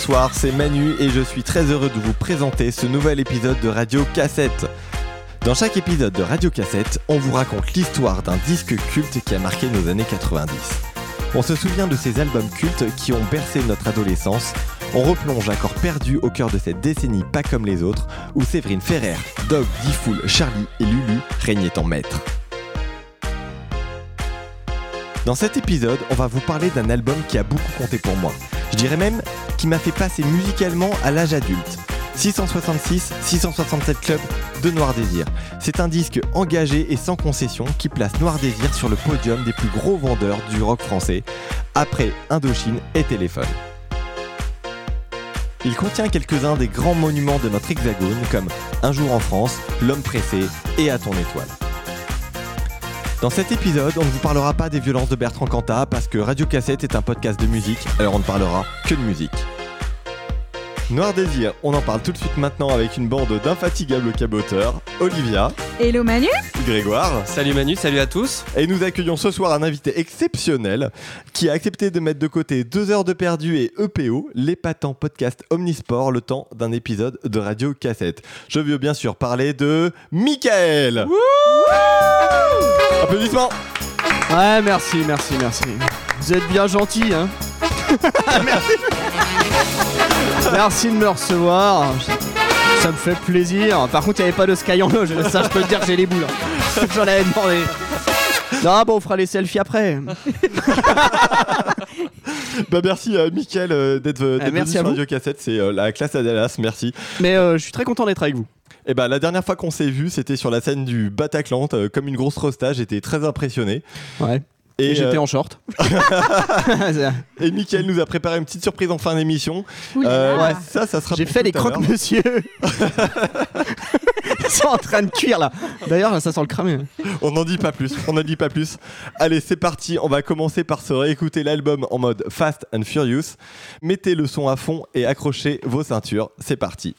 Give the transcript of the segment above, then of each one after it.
Bonsoir, c'est Manu et je suis très heureux de vous présenter ce nouvel épisode de Radio Cassette. Dans chaque épisode de Radio Cassette, on vous raconte l'histoire d'un disque culte qui a marqué nos années 90. On se souvient de ces albums cultes qui ont bercé notre adolescence. On replonge à corps perdu au cœur de cette décennie pas comme les autres, où Séverine Ferrer, Dog, Diffoul, Charlie et Lulu régnaient en maître. Dans cet épisode, on va vous parler d'un album qui a beaucoup compté pour moi. Dirais même qui m'a fait passer musicalement à l'âge adulte. 666, 667 Club de Noir Désir. C'est un disque engagé et sans concession qui place Noir Désir sur le podium des plus gros vendeurs du rock français, après Indochine et Téléphone. Il contient quelques-uns des grands monuments de notre hexagone comme Un jour en France, L'homme pressé et À ton étoile. Dans cet épisode, on ne vous parlera pas des violences de Bertrand Cantat parce que Radio Cassette est un podcast de musique, alors on ne parlera que de musique. Noir Désir, on en parle tout de suite maintenant avec une bande d'infatigables caboteurs, Olivia, Hello Manu. Grégoire, Salut Manu, salut à tous. et nous accueillons ce soir un invité exceptionnel qui a accepté de mettre de côté deux heures de perdu et EPO, l'épatant podcast Omnisport, le temps d'un épisode de Radio Cassette. Je veux bien sûr parler de Michael Applaudissements Ouais, merci, merci, merci. Vous êtes bien gentil, hein Merci. Merci de me recevoir. Ça me fait plaisir. Par contre, il n'y avait pas de Sky en loge. Ça, je peux te dire que j'ai les boules. hein. J'en avais demandé. Non, bon, on fera les selfies après. Bah merci euh, Mickaël euh, d'être euh, d'être venu merci à sur vous. Radio Cassette, c'est euh, la classe à Dallas, merci. Mais euh, je suis très content d'être avec vous. Et bah la dernière fois qu'on s'est vu, c'était sur la scène du Bataclan, euh, comme une grosse rosta, j'étais très impressionné. Ouais. Et, Et, j'étais euh, en short. et Mickaël nous a préparé une petite surprise en fin d'émission. Euh. Ouais. Ça, ça sera J'ai fait les à l'heure. croque-monsieur. Ils sont en train de cuire là. D'ailleurs, ça sent le cramer. On n'en dit pas plus, on n'en dit pas plus. Allez, c'est parti, on va commencer par se réécouter l'album en mode Fast and Furious. Mettez le son à fond et accrochez vos ceintures, c'est parti.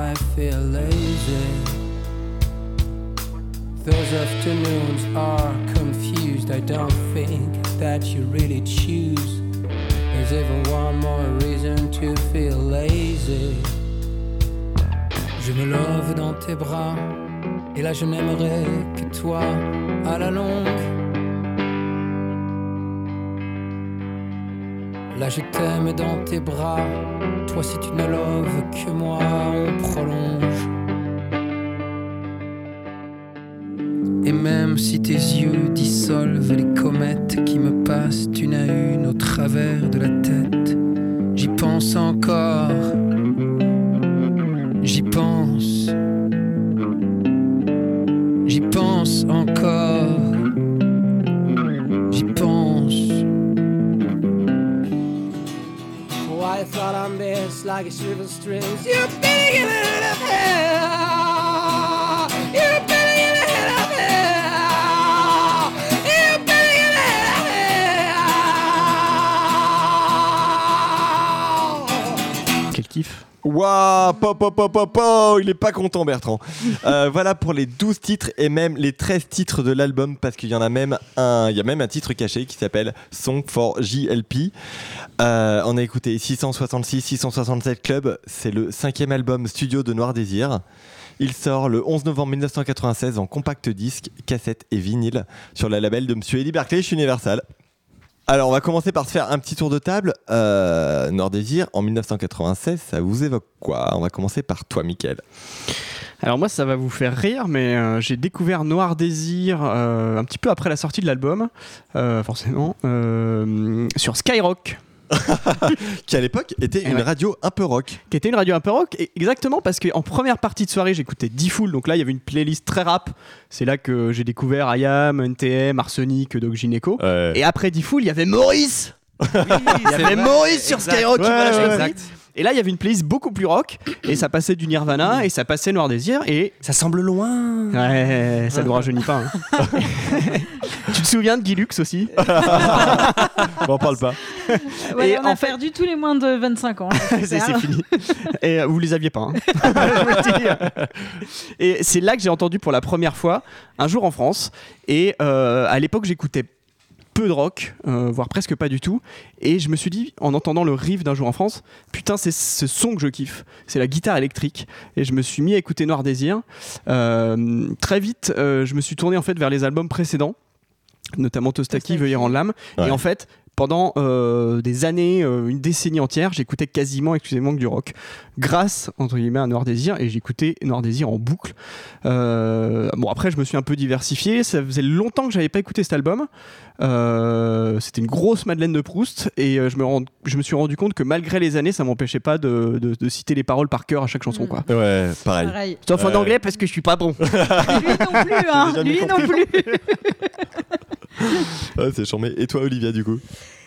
I feel lazy. Those afternoons are confused. I don't think that you really choose. There's even one more reason to feel lazy. Je me love dans tes bras, et là je n'aimerais que toi à la longue. Là je t'aime dans tes bras, toi si tu ne loves que moi, on prolonge. Et même si tes yeux dissolvent les comètes qui me passent une à une au travers de la tête, j'y pense encore, shivers strings. You. Waouh, pop, pop, pop, pop, il est pas content Bertrand. Euh, voilà pour les 12 titres et même les 13 titres de l'album parce qu'il y en a même un, il y titre caché qui s'appelle Song for JLP. Euh, on a écouté 666, 667 Club, c'est le cinquième album studio de Noir Désir. Il sort le 11 novembre 1996 en compact disque, cassette et vinyle sur le label de Monsieur Eddie chez Universal. Alors, on va commencer par se faire un petit tour de table. Euh, Nord Désir, en 1996, ça vous évoque quoi? On va commencer par toi, Mickaël. Alors moi ça va vous faire rire mais euh, j'ai découvert Noir Désir euh, un petit peu après la sortie de l'album euh, forcément sur Skyrock Qui à l'époque était une ouais. radio un peu rock. qui était une radio un peu rock et exactement parce qu'en première partie de soirée j'écoutais D-Fool donc là il y avait une playlist très rap. C'est là que j'ai découvert IAM, NTM, Arsenic, Doc Gineco. Et après D-Fool il y avait Maurice. Il y avait Maurice sur Skyrock qui Ouais, Et là, il y avait une playlist beaucoup plus rock, et ça passait du Nirvana, et ça passait Noir Désir, et Ça semble loin. Ouais, ça nous rajeunit pas. hein. tu te souviens de Guy Lux aussi on en parle pas. Ouais, Et on a en fait- perdu tous les moins de 25 ans. là, C'est fini. Et euh, vous les aviez pas. hein. Dis. Et c'est là que j'ai entendu pour la première fois, un jour en France. Et euh, à l'époque, j'écoutais peu de rock, euh, voire presque pas du tout. Et je me suis dit, en entendant le riff d'un jour en France, putain, c'est ce son que je kiffe. C'est la guitare électrique. Et je me suis mis à écouter Noir Désir. Euh, très vite, euh, je me suis tourné en fait vers les albums précédents, notamment Tostaki. Veuillez rendre l'âme. Ouais. Et en fait, pendant euh, des années, euh, une décennie entière, j'écoutais quasiment excusez-moi que du rock, grâce entre guillemets à Noir Désir, et j'écoutais Noir Désir en boucle. Euh, bon après, je me suis un peu diversifié. Ça faisait longtemps que j'avais pas écouté cet album. Euh, C'était une grosse Madeleine de Proust, et euh, je me rends- je me suis rendu compte que malgré les années, ça m'empêchait pas de, de- de citer les paroles par cœur à chaque chanson, Mm. quoi. Ouais, pareil. Pareil. Sauf en anglais parce que je suis pas bon. Lui non plus, hein. Lui non plus. C'est charmé. Et toi, Olivia, du coup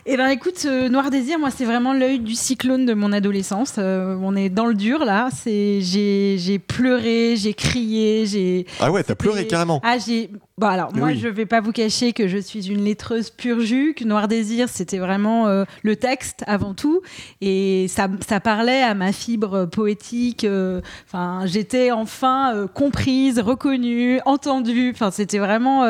Eh ben écoute, euh, Noir Désir, moi c'est vraiment l'œil du cyclone de mon adolescence. Euh, on est dans le dur là. C'est j'ai j'ai pleuré, j'ai crié, j'ai. Ah ouais, t'as pleuré carrément. Ah j'ai. Bon alors moi Oui. je vais pas vous cacher que je suis une lettreuse pur jus. Que Noir Désir c'était vraiment euh, le texte avant tout et ça ça parlait à ma fibre poétique. euh, Enfin j'étais enfin euh, comprise, reconnue, entendue. Enfin c'était vraiment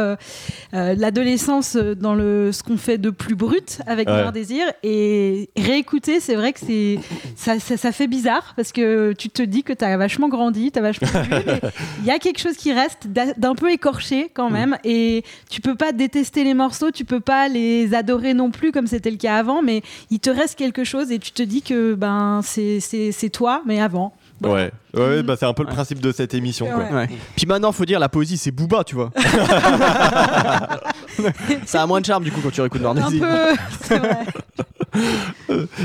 l'adolescence dans le ce qu'on fait de plus brut avec Ouais. Noir Désir et réécouter c'est vrai que c'est ça, ça, ça fait bizarre parce que tu te dis que tu as vachement grandi tu as vachement il y a quelque chose qui reste d'un peu écorché quand même et tu peux pas détester les morceaux tu peux pas les adorer non plus comme c'était le cas avant mais il te reste quelque chose et tu te dis que ben c'est c'est c'est toi mais avant Ouais, ouais, bah c'est un peu le principe de cette émission. Quoi. Ouais. Ouais. Puis maintenant, faut dire, la poésie, c'est Booba, tu vois. ça a moins de charme, du coup, quand tu réécoutes Un Nordesi. peu, c'est vrai.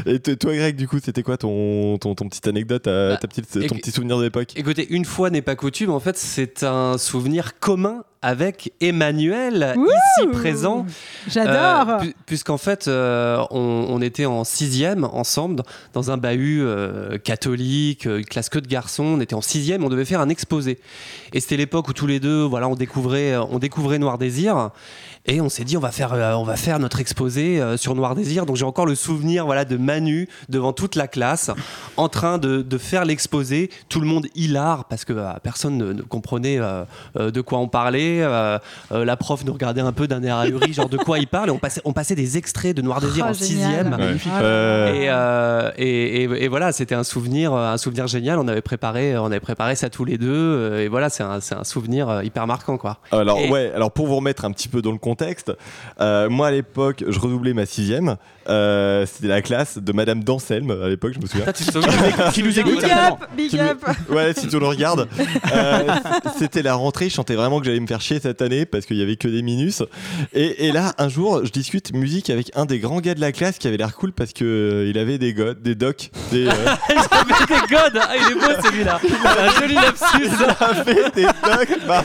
Et toi, Greg, du coup, c'était quoi ton, ton, ton petite anecdote, ta, Bah, ta petite, ton petit souvenir de l'époque Écoutez, une fois n'est pas coutume, en fait, c'est un souvenir commun avec Emmanuel, Ouh ici présent. J'adore. Euh, pu- Puisqu'en fait, euh, on, on était en sixième ensemble dans un bahut euh, catholique, une classe que de garçons. On était en sixième, on devait faire un exposé. Et c'était l'époque où tous les deux, voilà, on découvrait, on découvrait Noir Désir. Et on s'est dit, on va faire, euh, on va faire notre exposé euh, sur Noir Désir. Donc j'ai encore le souvenir, voilà, de Manu devant toute la classe, en train de, de faire l'exposé. Tout le monde hilar parce que euh, personne ne, ne comprenait euh, euh, de quoi on parlait. Euh, euh, la prof nous regardait un peu d'un air ahuri, genre de quoi il parle. Et on passait, on passait des extraits de Noir Désir Oh, en génial. sixième. Ouais. Ah Et, euh, et, et- et voilà, c'était un souvenir, un souvenir génial. On avait préparé, on avait préparé ça tous les deux. Et voilà, c'est un, c'est un souvenir hyper marquant, quoi. Alors Et- ouais, alors pour vous remettre un petit peu dans le contexte, euh, moi à l'époque, je redoublais ma sixième. Euh, C'était la classe de Madame Danselme à l'époque, je me souviens. Ah, Qui nous écoute, Big up, big up. Ouais, si tu le regardes. Euh, C'était la rentrée, je sentais vraiment que j'allais me faire chier cette année parce qu'il y avait que des minus. Et, et là, un jour, je discute musique avec un des grands gars de la classe qui avait l'air cool parce que euh, il avait des godes, des docs, des, euh, J'avais des godes Ah, il est beau celui-là un joli lapsus avait des docs. bah,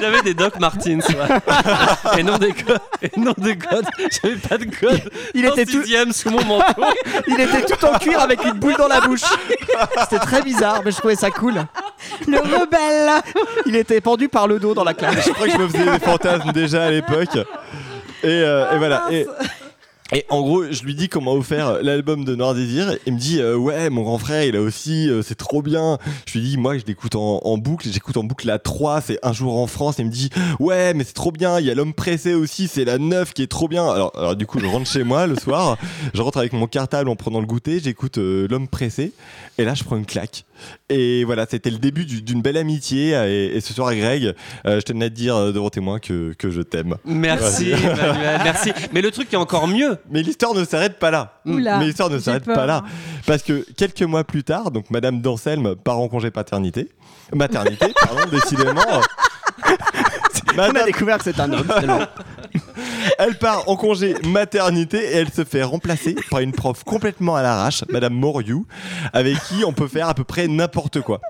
Il avait des Doc Martins, ouais. Et non des godes Et non des godes J'avais pas de godes Il était tout- sixième sous mon manteau Il était tout en cuir avec une boule dans la bouche. C'était très bizarre, mais je trouvais ça cool. Le rebelle. Il était pendu par le dos dans la classe. je crois que je me faisais des fantasmes déjà à l'époque. Et, euh, et voilà. Et, et en gros, je lui dis qu'on m'a offert l'album de Noir Désir. Il me dit euh, ouais, mon grand frère, il a aussi, euh, c'est trop bien. Je lui dis moi, je l'écoute en, en boucle. J'écoute en boucle la 3, c'est un jour en France. Il me dit ouais, mais c'est trop bien. Il y a l'homme pressé aussi, c'est la 9 qui est trop bien. Alors, alors du coup, je rentre chez moi le soir. Je rentre avec mon cartable en prenant le goûter. J'écoute euh, l'homme pressé. Et là, je prends une claque. Et voilà, c'était le début du- d'une belle amitié. Et, et ce soir, Greg, je tenais à te dire devant témoin que, que je t'aime. Merci Emmanuel, merci Mais le truc qui est encore mieux Mais l'histoire ne s'arrête pas là. Oula, Mais l'histoire ne s'arrête pas là. Parce que quelques mois plus tard, donc Madame Danselme part en congé paternité. Maternité, pardon, décidément. On a Madame, découvert que c'est un homme. elle part en congé maternité et elle se fait remplacer par une prof complètement à l'arrache, Madame Moriou, avec qui on peut faire à peu près n'importe quoi.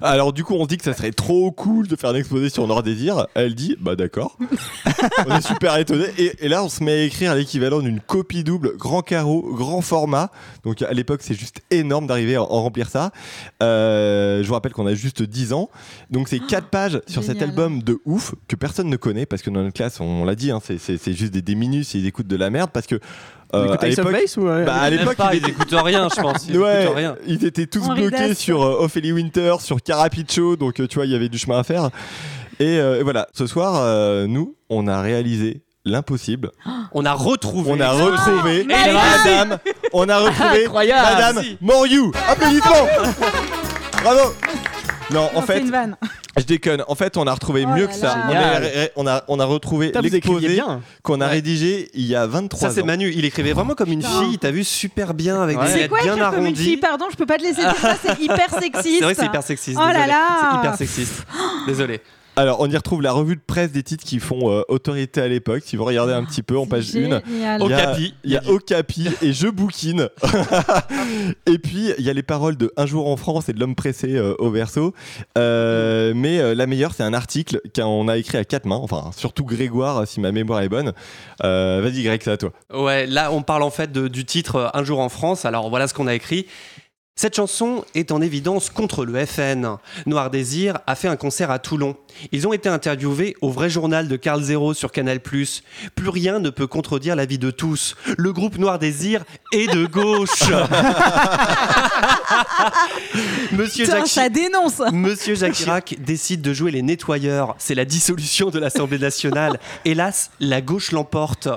Alors du coup, on se dit que ça serait trop cool de faire un exposé sur Nord Désir. Elle dit, bah d'accord. on est super étonnés. Et, et là, on se met à écrire l'équivalent d'une copie double, grand carreau, grand format. Donc à l'époque, c'est juste énorme d'arriver à en remplir ça. Euh, je vous rappelle qu'on a juste 10 ans. Donc c'est 4 pages sur cet album de ouf que personne ne connaît parce que dans notre classe, on, l'a dit, hein, c'est juste des, des minus et ils écoutent de la merde parce que euh, Écoute à l'époque, Base ou euh, bah, à l'époque, pas, ils était- écoutent rien je pense Ils Ouais, rien ils étaient tous Henri bloqués sur euh, Ophélie Winter, sur Carapicho, donc euh, tu vois, il y avait du chemin à faire. Et, euh, et voilà, ce soir, euh, nous, on a réalisé l'impossible. On a retrouvé On a retrouvé merci. Madame, on a retrouvé Incroyable. Madame Merci. Moriou. Applaudissements Bravo Non, en fait fait, une vanne. Je déconne. En fait, on a retrouvé Oh mieux que ça. On, est- on a, on a retrouvé l'exposé qu'on a Ouais. rédigé il y a 23 Ça c'est ans. Manu, il écrivait vraiment comme une Putain. fille, t'as vu super bien avec Ouais. des C'est lettres quoi bien écrire comme une fille arrondies. Pardon, je peux pas te laisser dire ça, c'est hyper sexiste. C'est vrai c'est hyper sexiste. Oh là là. C'est hyper sexiste. Désolé. Alors, on y retrouve la revue de presse des titres qui font euh, autorité à l'époque. Si vous regardez un petit peu en page 1, Génial. Au Il y a- y a Okapi et Je bouquine. et puis, il y a les paroles de Un jour en France et de L'homme pressé euh, au verso. Euh, mais euh, la meilleure, c'est un article qu'on a écrit à quatre mains. Enfin, surtout Grégoire, si ma mémoire est bonne. Euh, Vas-y, Greg, c'est à toi. Ouais, là on parle en fait de- du titre Un jour en France. Alors voilà ce qu'on a écrit. Cette chanson est en évidence contre le FN. Noir Désir a fait un concert à Toulon. Ils ont été interviewés au vrai journal de Carl Zero sur Canal+. Plus rien ne peut contredire l'avis de tous. Le groupe Noir Désir est de gauche. Monsieur Putain, Jacques ça dénonce. Monsieur Jacques Chirac décide de jouer les nettoyeurs. C'est la dissolution de l'Assemblée nationale. Hélas, la gauche l'emporte.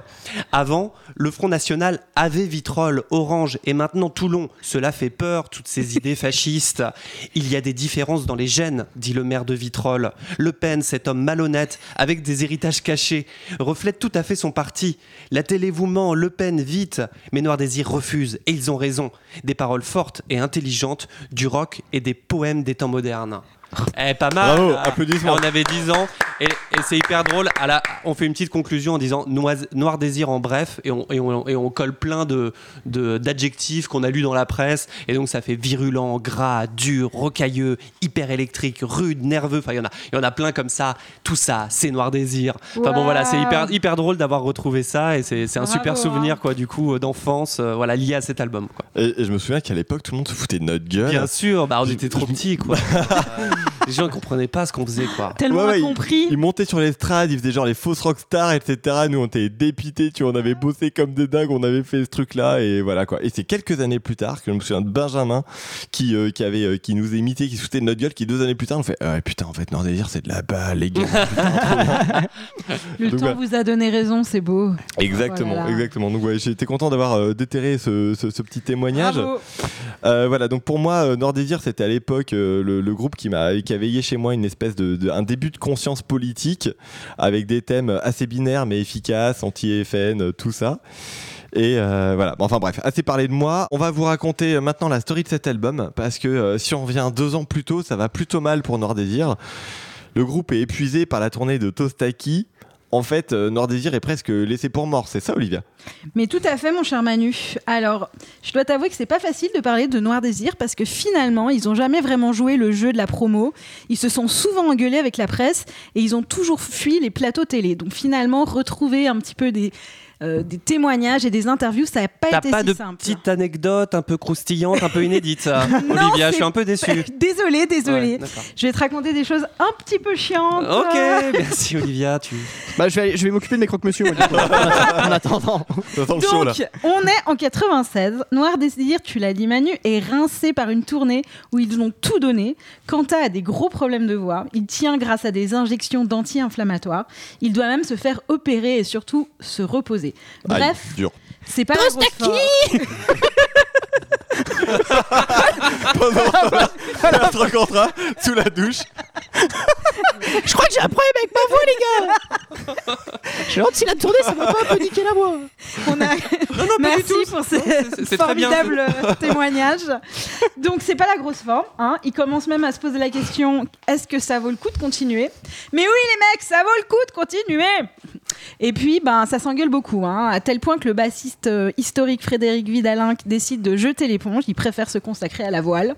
Avant, le Front national avait Vitrolles, Orange et maintenant Toulon. Cela fait peur. Toutes ces idées fascistes. Il y a des différences dans les gènes, dit le maire de Vitrolles. Le Pen, cet homme malhonnête, avec des héritages cachés, reflète tout à fait son parti. La télé vous ment, Le Pen, vite. Mais Noir Désir refuse, et ils ont raison. Des paroles fortes et intelligentes, du rock et des poèmes des temps modernes. Eh, pas mal. Bravo, là. applaudissements. On avait 10 ans et, et c'est hyper drôle. À la- on fait une petite conclusion en disant Noise- Noir Désir en bref et on, et on- et on colle plein de de- d'adjectifs qu'on a lus dans la presse et donc ça fait virulent, gras, dur, rocailleux, hyper électrique, rude, nerveux. Enfin, il y en a, il y en a plein comme ça. Tout ça, c'est Noir Désir. Enfin bon, voilà, c'est hyper hyper drôle d'avoir retrouvé ça et c'est c'est un Bravo, super souvenir hein. quoi du coup euh, d'enfance, euh, voilà lié à cet album. Quoi. Et, et je me souviens qu'à l'époque, tout le monde se foutait de notre gueule. Bien sûr, bah on était trop petits quoi. Les gens ne comprenaient pas ce qu'on faisait quoi. Tellement Ouais, ouais, incompris. Ils montaient sur l'estrade, ils faisaient genre les fausses rockstars, etc. Nous, on était dépités, tu vois, on avait bossé comme des dingues, on avait fait ce truc-là, et voilà quoi. Et c'est quelques années plus tard que je me souviens de Benjamin qui, euh, qui, avait, euh, qui nous imitait, qui se foutait de notre gueule, qui deux années plus tard nous fait Ah, Putain, en fait, Nord Désir, c'est de la balle, les gars. Le Donc, temps voilà. vous a donné raison, c'est beau. exactement, Voilà. exactement. Donc, ouais, j'étais content d'avoir euh, déterré ce, ce- ce petit témoignage. Bravo. Euh, voilà, donc pour moi, euh, Nord Désir, c'était à l'époque euh, le, groupe qui m'a qui a veillé chez moi une espèce de, un début de conscience politique avec des thèmes assez binaires mais efficaces, anti-FN, tout ça. Et voilà, enfin bref, assez parlé de moi. On va vous raconter maintenant la story de cet album parce que si on revient deux ans plus tôt, ça va plutôt mal pour Nord Désir. Le groupe est épuisé par la tournée de Tostaki. En fait, euh, Nord Désir est presque laissé pour mort, c'est ça, Olivia? Mais tout à fait, mon cher Manu. Alors, je dois t'avouer que c'est pas facile de parler de Noir Désir parce que finalement, ils ont jamais vraiment joué le jeu de la promo. Ils se sont souvent engueulés avec la presse et ils ont toujours fui les plateaux télé. Donc finalement, retrouver un petit peu des, euh, des témoignages et des interviews, ça n'a pas T'as été pas si de simple. petite anecdote un peu croustillante, un peu inédite, Olivia Je suis un peu déçu. Désolée, désolée. Ouais, je vais te raconter des choses un petit peu chiantes. Ok, merci Olivia. Tu... Bah, je vais, je vais m'occuper de mes croque-monsieur, en attendant. Chaud là. Donc, on est en 96. Noir Désir, tu l'as dit Manu, est rincé par une tournée où ils ont tout donné. Quentin a des gros problèmes de voix. Il tient grâce à des injections d'anti-inflammatoires. Il doit même se faire opérer et surtout se reposer. Bref, c'est pas grosse forme. Notre contrat sous la douche. Je crois que j'ai un problème avec ma voix, les gars. Je me demande si la tournée, ça m'a pas un peu niqué la voix. On a... Merci pour c'est- formidables euh, témoignages. Donc c'est pas la grosse forme. Hein. Il commence même à se poser la question est-ce que ça vaut le coup de continuer? Mais oui les mecs, ça vaut le coup de continuer. Et puis ben ça s'engueule beaucoup, hein, à tel point que le bassiste euh, historique Frédéric Vidalin décide de jeter l'éponge. Il préfère se consacrer à la voile.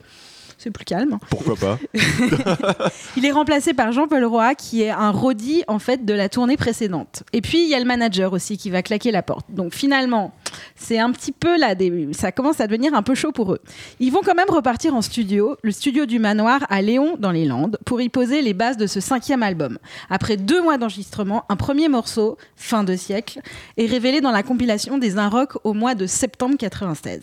C'est plus calme. Pourquoi pas Il est remplacé par Jean-Paul Roy, qui est un roadie en fait de la tournée précédente. Et puis il y a le manager aussi qui va claquer la porte. Donc finalement, c'est un petit peu là, des... ça commence à devenir un peu chaud pour eux. Ils vont quand même repartir en studio, le studio du Manoir à Léon dans les Landes, pour y poser les bases de ce cinquième album. Après deux mois d'enregistrement, un premier morceau, Fin de siècle, est révélé dans la compilation des Un Rock au mois de septembre 96.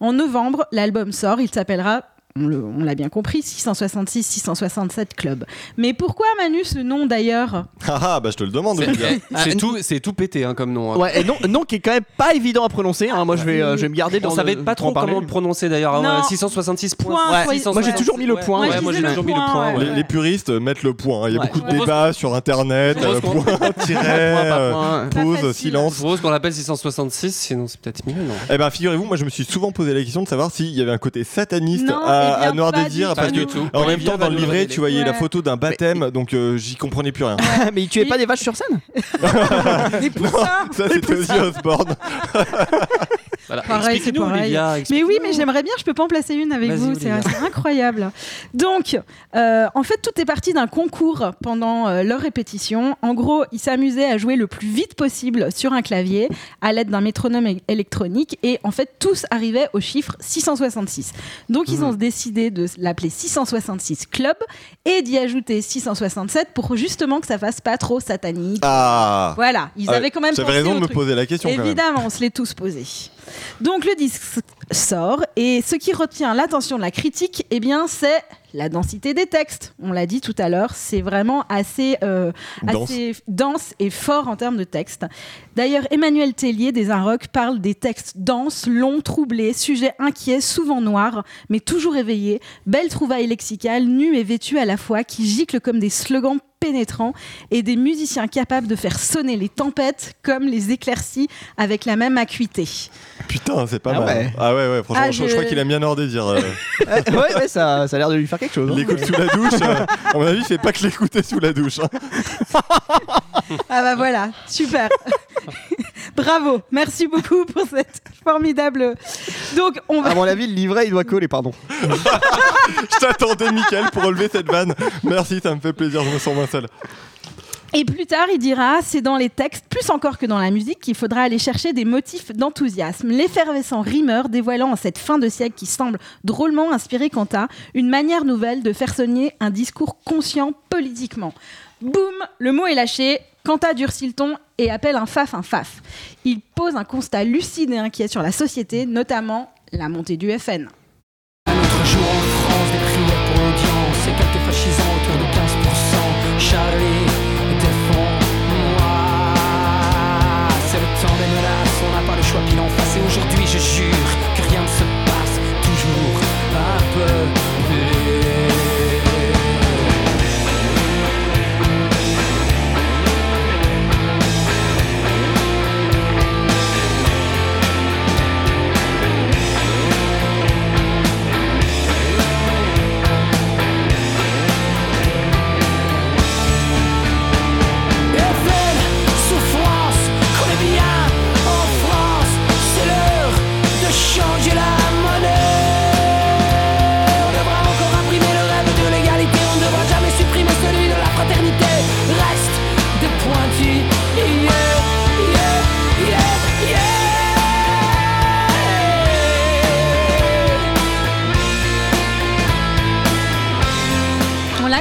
En novembre, l'album sort, il s'appellera on l'a bien compris, 666-667 Club. Mais pourquoi Manu ce nom d'ailleurs Ah ah, bah je te le demande. C'est Ah, tout, c'est tout pété hein, comme nom. hein. Ouais, et non, non, qui est quand même pas évident à prononcer. hein. Moi, je vais, euh, je vais me garder dans On savait pas trop comment le prononcer d'ailleurs. hein, Non. 666 points. Point, Ouais, faut- 666. Moi, j'ai toujours mis le point. Ouais, Moi, j'ai toujours mis le point. Les, les puristes mettent le point. Il y a Ouais. beaucoup de On débats sur internet. Euh, pose- point, tiret, euh, pause, silence. Je propose qu'on l'appelle 666, sinon c'est peut-être mieux, non? Eh ben, figurez-vous, moi je me suis souvent posé la question de savoir s'il y avait un côté sataniste Non, à, Noir pas Désir, du parce tout. que Pas du tout. en même temps dans le livret tu voyais la photo d'un baptême, donc euh, j'y comprenais plus rien. Mais il tuait pas des vaches sur scène Des poussins Ça c'était Ozzy Osbourne. Voilà. Pareil, c'est pareil. Olivia, Mais oui, mais j'aimerais bien, je peux pas en placer une avec vous, c'est incroyable. Donc, euh, en fait, tout est parti d'un concours pendant euh, leur répétition. En gros, ils s'amusaient à jouer le plus vite possible sur un clavier à l'aide d'un métronome électronique et en fait, tous arrivaient au chiffre 666. Donc, ils ont décidé de l'appeler 666 Club et d'y ajouter 667 pour justement que ça fasse pas trop satanique. Ah Voilà, ils Ah, avaient quand même J'avais raison de me truc. poser la question quand même. Évidemment, on se l'est tous posé. Donc le disque sort et ce qui retient l'attention de la critique, eh bien, c'est la densité des textes. On l'a dit tout à l'heure, c'est vraiment assez, euh, Dense. assez dense et fort en termes de texte. D'ailleurs, Emmanuel Tellier des Inrocks parle des textes denses, longs, troublés, sujets inquiets, souvent noirs, mais toujours éveillés, belles trouvailles lexicales, nues et vêtues à la fois, qui giclent comme des slogans pénétrants et des musiciens capables de faire sonner les tempêtes comme les éclaircies avec la même acuité. Putain, c'est pas Ah mal. ouais. Ah ouais, ouais, franchement, Ah, je... crois qu'il aime bien Nord Désir. euh. ouais, ouais, ça, ça a l'air de lui faire quelque chose. Il hein. l'écoute sous la douche. euh, à mon avis, c'est pas que l'écouter sous la douche. hein. Ah bah voilà, super. Bravo, merci beaucoup pour cette formidable. Donc on va. À mon avis, le livret, il doit coller, pardon. Je t'attendais, Mickaël, pour relever cette vanne. Merci, ça me fait plaisir, je me sens moins seul. Et plus tard, il dira c'est dans les textes, plus encore que dans la musique, qu'il faudra aller chercher des motifs d'enthousiasme. L'effervescent rimeur dévoilant en cette fin de siècle qui semble drôlement inspiré Quanta une manière nouvelle de faire sonner un discours conscient politiquement. Boum, le mot est lâché. Quanta durcit le ton et appelle un faf un faf. Il pose un constat lucide et inquiet sur la société, notamment la montée du FN.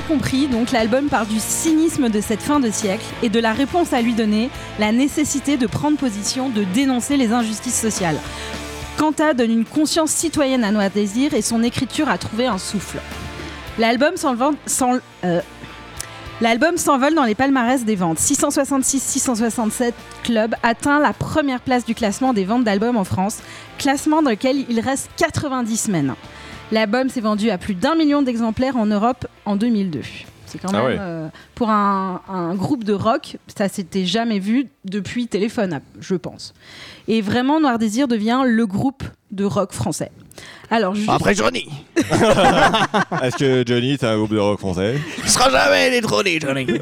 Compris, donc l'album part du cynisme de cette fin de siècle et de la réponse à lui donner, la nécessité de prendre position, de dénoncer les injustices sociales. Quanta donne une conscience citoyenne à Noir Désir et son écriture a trouvé un souffle. L'album s'envole s'en- euh, dans les palmarès des ventes. 666-667 Club atteint la première place du classement des ventes d'albums en France, classement dans lequel il reste 90 semaines. L'album s'est vendu à plus d'un million d'exemplaires en Europe en 2002. C'est quand Ah même ouais. euh, pour un, un groupe de rock, ça s'était jamais vu depuis Téléphone, je pense. Et vraiment, Noir Désir devient le groupe de rock français. Alors, juste- Après Johnny. Est-ce que Johnny, c'est un groupe de rock français? Il sera jamais détrôné, Johnny.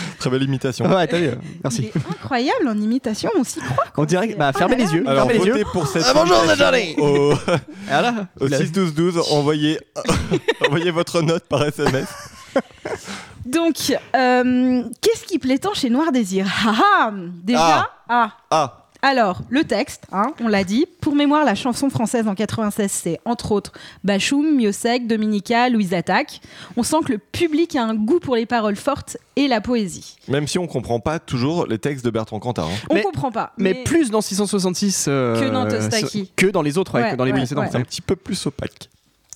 Très belle imitation. ouais, t'as vu. il Merci. est incroyable en imitation, on s'y croit. On dirait que. Bah, fermez les yeux. Alors, fermez les yeux. votez pour cette Ah, bonjour, c'est Johnny. Au, Voilà. au 6-12-12, envoyez, envoyez votre note par SMS. Donc, euh, qu'est-ce qui plaît tant chez Noir Désir? Ah ah Déjà, ah. Ah, Alors, le texte, hein, on l'a dit. Pour mémoire, la chanson française en 96, c'est entre autres Bachoum, Miosek, Dominica, Louise Attaque. On sent que le public a un goût pour les paroles fortes et la poésie. même si on comprend pas toujours les textes de Bertrand Cantat. hein. On Mais- comprend pas. Mais, plus dans 666 euh, Que dans Tostaki. que dans les autres, ouais, Ouais, que dans les ouais, précédents. ouais. C'est un petit peu plus opaque.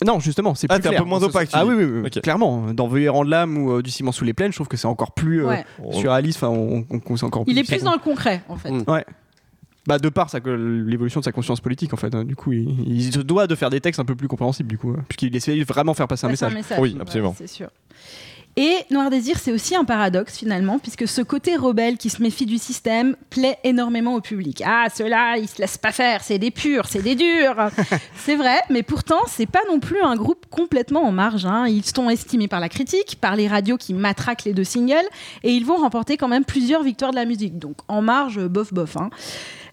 Non, justement, c'est Ah, plus un peu moins opaque, tu Ah oui, oui, oui, clairement. Dans Veuillez rendre l'âme ou euh, Du ciment sous les plaines, je trouve que c'est encore plus euh, Ouais. sur Alice. Enfin, on, on- on- c'est encore Il est plus dans le concret, en fait. Ouais. Bah, de par sa- l'évolution de sa conscience politique, en fait. hein. Du coup, il, il se doit de faire des textes un peu plus compréhensibles, du coup, hein, puisqu'il essaie de vraiment faire passer un message. Oui, absolument. c'est sûr. Et Noir Désir, c'est aussi un paradoxe finalement, puisque ce côté rebelle qui se méfie du système plaît énormément au public. Ah, ceux-là, ils se laissent pas faire, c'est des purs, c'est des durs. c'est vrai, mais pourtant, c'est pas non plus un groupe complètement en marge. hein. Ils sont estimés par la critique, par les radios qui matraquent les deux singles, et ils vont remporter quand même plusieurs victoires de la musique. Donc en marge, bof bof. hein.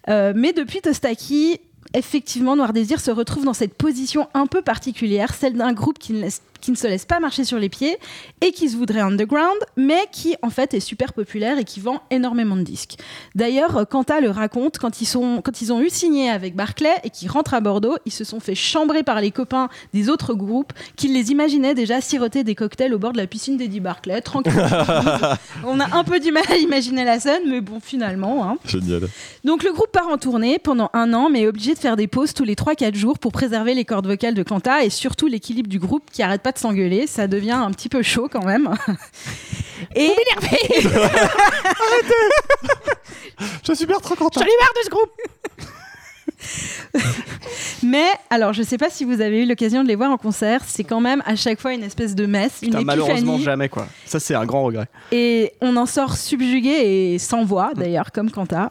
Euh, mais depuis Tostaki, effectivement, Noir Désir se retrouve dans cette position un peu particulière, celle d'un groupe qui ne laisse qui ne se laisse pas marcher sur les pieds et qui se voudrait underground, mais qui en fait est super populaire et qui vend énormément de disques. D'ailleurs, euh, Kanta le raconte quand ils, sont, quand ils ont eu signé avec Barclay et qu'ils rentrent à Bordeaux, ils se sont fait chambrer par les copains des autres groupes qui les imaginaient déjà siroter des cocktails au bord de la piscine d'Eddie Barclay, tranquille. On a un peu du mal à imaginer la scène, mais bon, finalement. hein. Génial. Donc le groupe part en tournée pendant un an, mais est obligé de faire des pauses tous les 3-4 jours pour préserver les cordes vocales de Kanta et surtout l'équilibre du groupe qui arrête pas de s'engueuler. Ça devient un petit peu chaud quand même. Et Je suis super trop content. J'en ai marre de ce groupe Mais alors, je sais pas si vous avez eu l'occasion de les voir en concert, c'est quand même à chaque fois une espèce de messe, une Putain, malheureusement, épiphanie. jamais quoi. Ça, c'est un grand regret. Et on en sort subjugué et sans voix, d'ailleurs, comme Quanta.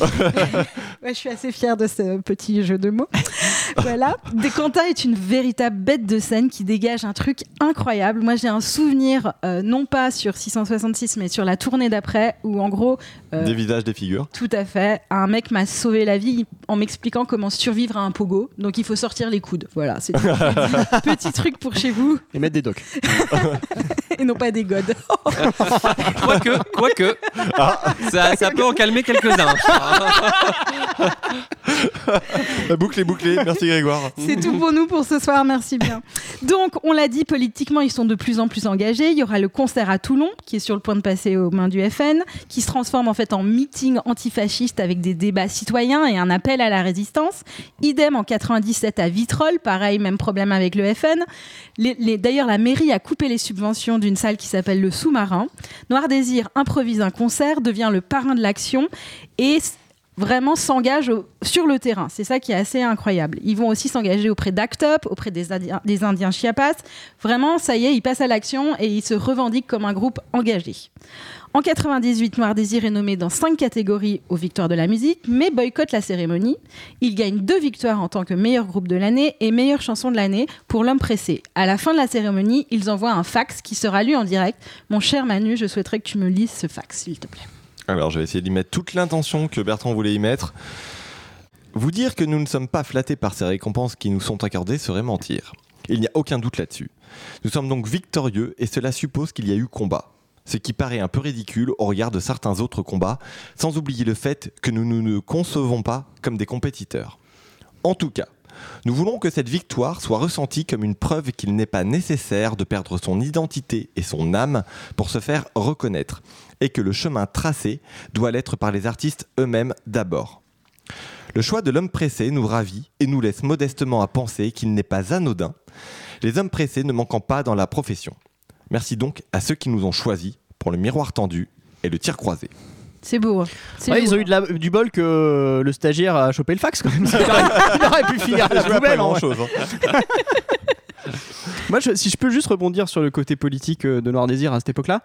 Euh. Ouais, je suis assez fière de ce petit jeu de mots. voilà. Des Quanta est une véritable bête de scène qui dégage un truc incroyable. Moi, j'ai un souvenir, euh, non pas sur 666, mais sur la tournée d'après, où en gros, euh, Des visages, des figures. tout à fait, un mec m'a sauvé la vie en m'expliquant comment survivre à un pogo. Donc, il faut sortir les coudes. Voilà, c'est tout. petit truc pour chez vous Et mettre des docs. et non pas des godes. Quoique, quoique, ça, ça peut en calmer quelques-uns. La boucle est bouclée. Merci Grégoire. C'est tout pour nous pour ce soir, merci bien. Donc, on l'a dit, politiquement, ils sont de plus en plus engagés. Il y aura le concert à Toulon, qui est sur le point de passer aux mains du FN, qui se transforme en fait en meeting antifasciste avec des débats citoyens et un appel à la résistance. Idem en 97 à Vitrolles, pareil, même problème avec le FN. D'ailleurs, la mairie a coupé les subventions d'une salle qui s'appelle le Sous-Marin. Noir Désir improvise un concert, devient le parrain de l'action et vraiment s'engage sur le terrain. C'est ça qui est assez incroyable. Ils vont aussi s'engager auprès d'Act Up, auprès des des Indiens Chiapas. Vraiment, ça y est, ils passent à l'action et ils se revendiquent comme un groupe engagé. En 98, Noir Désir est nommé dans cinq catégories aux Victoires de la musique, mais boycotte la cérémonie. Il gagne deux victoires en tant que meilleur groupe de l'année et meilleure chanson de l'année pour L'Homme Pressé. À la fin de la cérémonie, ils envoient un fax qui sera lu en direct. Mon cher Manu, je souhaiterais que tu me lises ce fax, s'il te plaît. Alors, je vais essayer d'y mettre toute l'intention que Bertrand voulait y mettre. Vous dire que nous ne sommes pas flattés par ces récompenses qui nous sont accordées serait mentir. Il n'y a aucun doute là-dessus. Nous sommes donc victorieux et cela suppose qu'il y a eu combat. Ce qui paraît un peu ridicule au regard de certains autres combats, sans oublier le fait que nous ne nous concevons pas comme des compétiteurs. En tout cas, nous voulons que cette victoire soit ressentie comme une preuve qu'il n'est pas nécessaire de perdre son identité et son âme pour se faire reconnaître, et que le chemin tracé doit l'être par les artistes eux-mêmes d'abord. Le choix de l'homme pressé nous ravit et nous laisse modestement à penser qu'il n'est pas anodin, les hommes pressés ne manquant pas dans la profession. Merci donc à ceux qui nous ont choisis pour le miroir tendu et le tir croisé. C'est beau. hein. C'est Ouais, beau. ils ont eu de la- du bol que le stagiaire a chopé le fax quand même. il, aurait, il aurait pu finir à la Je vois pas poubelle. en grand-chose, hein. Moi, je- si je peux juste rebondir sur le côté politique euh, de Noir Désir à cette époque-là,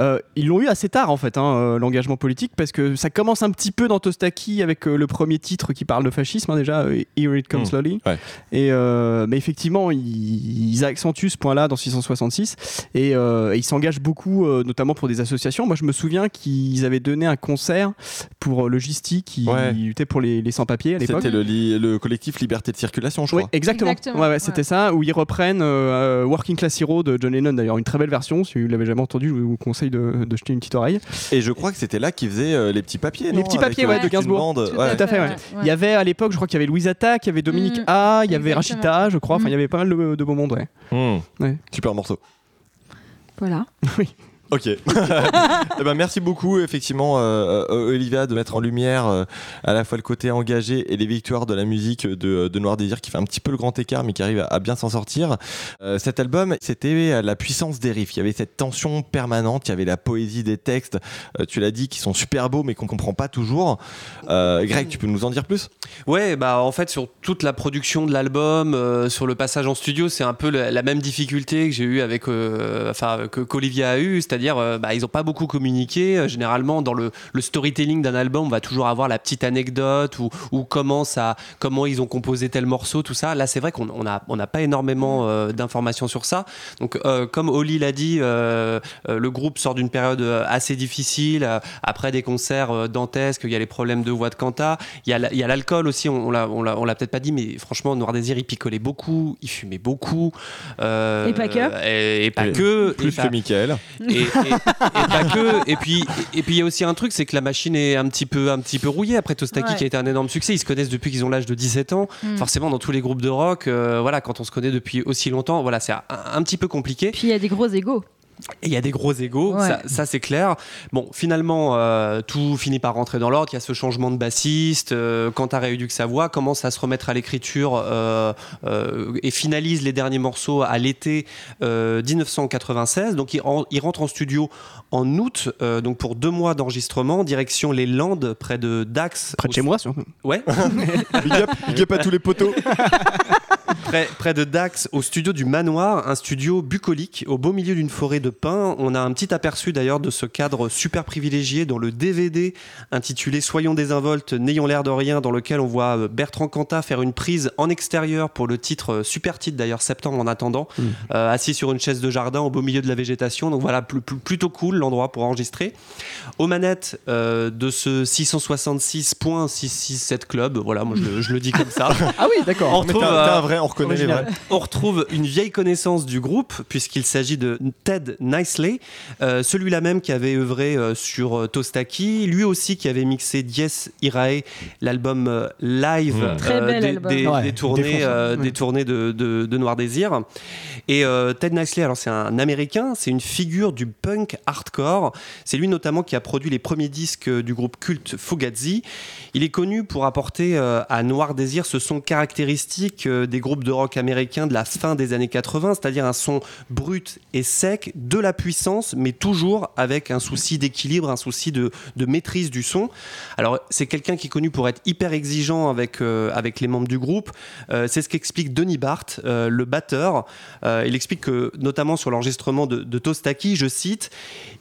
euh, ils l'ont eu assez tard en fait, hein, euh, l'engagement politique, parce que ça commence un petit peu dans Tostaki avec euh, le premier titre qui parle de fascisme, hein, déjà, Here It Comes Mm. Slowly. Ouais. Et, euh, mais effectivement, ils, ils accentuent ce point-là dans 666 et, euh, et ils s'engagent beaucoup, euh, notamment pour des associations. Moi, je me souviens qu'ils avaient donné un concert pour Logistique qui Ouais. était pour les, les sans-papiers à l'époque. C'était le, collectif Liberté de Circulation, je Oui, crois. exactement. Exactement, Ouais, ouais, ouais. c'était ça, où ils reprennent Working Class Hero de John Lennon, d'ailleurs, une très belle version. Si vous l'avez jamais entendu, je vous conseille de, de jeter une petite oreille. Et je crois que c'était là qu'ils faisaient euh, les petits papiers. Les non petits papiers, euh, ouais, de Gainsbourg. bande, Tout ouais. Tout à fait, ouais. Il y avait à l'époque, je crois qu'il y avait Louise Attaque, il y avait Dominique Mm. A, il y avait Exactement. Rachita, je crois. Enfin, il y Mm. avait pas mal de, de beau monde, ouais. Ouais. Super morceau. Voilà. Ok. Eh ben, merci beaucoup, effectivement, euh, euh, Olivia, de mettre en lumière euh, à la fois le côté engagé et les victoires de la musique de, de Noir Désir, qui fait un petit peu le grand écart, mais qui arrive à, bien s'en sortir. Cet album, c'était la puissance des riffs. Il y avait cette tension permanente, il y avait la poésie des textes, tu l'as dit, qui sont super beaux, mais qu'on comprend pas toujours. Greg, tu peux nous en dire plus? Ouais, bah en fait sur toute la production de l'album, sur le passage en studio, c'est un peu la, même difficulté que j'ai eu avec, enfin que qu'Olivia a eu, c'est-à-dire c'est-à-dire euh, bah, ils n'ont pas beaucoup communiqué. Euh, Généralement, dans le, le storytelling d'un album, on va toujours avoir la petite anecdote ou, ou comment, ça, comment ils ont composé tel morceau, tout ça. Là, c'est vrai qu'on on n'a on pas énormément euh, d'informations sur ça. Donc, euh, comme Oli l'a dit, euh, euh, le groupe sort d'une période assez difficile. euh, après des concerts euh, dantesques, il y a les problèmes de voix de Quanta. Il y a l'alcool aussi, on, on l'a- peut-être pas dit, mais franchement, Noir Désir, il picolait beaucoup, il fumait beaucoup. euh, Et pas que. Et, et pas Et que. Plus et pas- que Michael. et, et- pas que. Et puis, et puis il y a aussi un truc, c'est que la machine est un petit peu, un petit peu rouillée. Après Tostaki Ouais. qui a été un énorme succès, ils se connaissent depuis qu'ils ont l'âge de 17 ans. Mm. Forcément, dans tous les groupes de rock, euh, voilà, quand on se connaît depuis aussi longtemps, voilà, c'est un, un petit peu compliqué. Puis il y a des gros égaux. Et il y a des gros égaux, Ouais. ça, ça, c'est clair. Bon, finalement, euh, tout finit par rentrer dans l'ordre. Il y a ce changement de bassiste. Euh, Quentin Réuduc sa voix commence à se remettre à l'écriture euh, euh, et finalise les derniers morceaux à l'été euh, 1996. Donc il, ren- il rentre en studio en août, euh, donc pour deux mois d'enregistrement, direction les Landes, près de Dax. Près de chez moi, surtout. Ouais, Big up, big up à tous les poteaux. près, près de Dax, au studio du Manoir, un studio bucolique au beau milieu d'une forêt de pins. On a un petit aperçu d'ailleurs de ce cadre super privilégié dans le DVD intitulé Soyons désinvoltes, n'ayons l'air de rien, dans lequel on voit euh, Bertrand Cantat faire une prise en extérieur pour le titre, euh, super titre d'ailleurs, Septembre en attendant, euh, assis sur une chaise de jardin au beau milieu de la végétation. Donc voilà, pl- pl- plutôt cool l'endroit pour enregistrer. Aux manettes euh, de ce 666.667 Club, voilà, moi je, le- je le dis comme ça. Ah oui, d'accord. On retrouve, on reconnaît les original. vrais. on retrouve une vieille connaissance du groupe, puisqu'il s'agit de Ted Nicely, euh, celui-là même qui avait œuvré euh, sur euh, Tostaki, lui aussi qui avait mixé Dies Irae, l'album euh, live Mmh. Très bel des, album. des- Ouais, des tournées, euh, des tournées de, de- de Noir Désir. Et euh, Ted Nicely, alors c'est un américain, c'est une figure du punk hardcore. C'est lui notamment qui a produit les premiers disques euh, du groupe culte Fugazi. Il est connu pour apporter euh, à Noir Désir ce son caractéristique des groupes de rock américains de la fin des années 80, c'est-à-dire un son brut et sec, de la puissance, mais toujours avec un souci d'équilibre, un souci de, maîtrise du son. Alors c'est quelqu'un qui est connu pour être hyper exigeant avec, avec les membres du groupe. C'est ce qu'explique Denis Barth, le batteur. Il explique que, notamment sur l'enregistrement de, de Tostaki, je cite,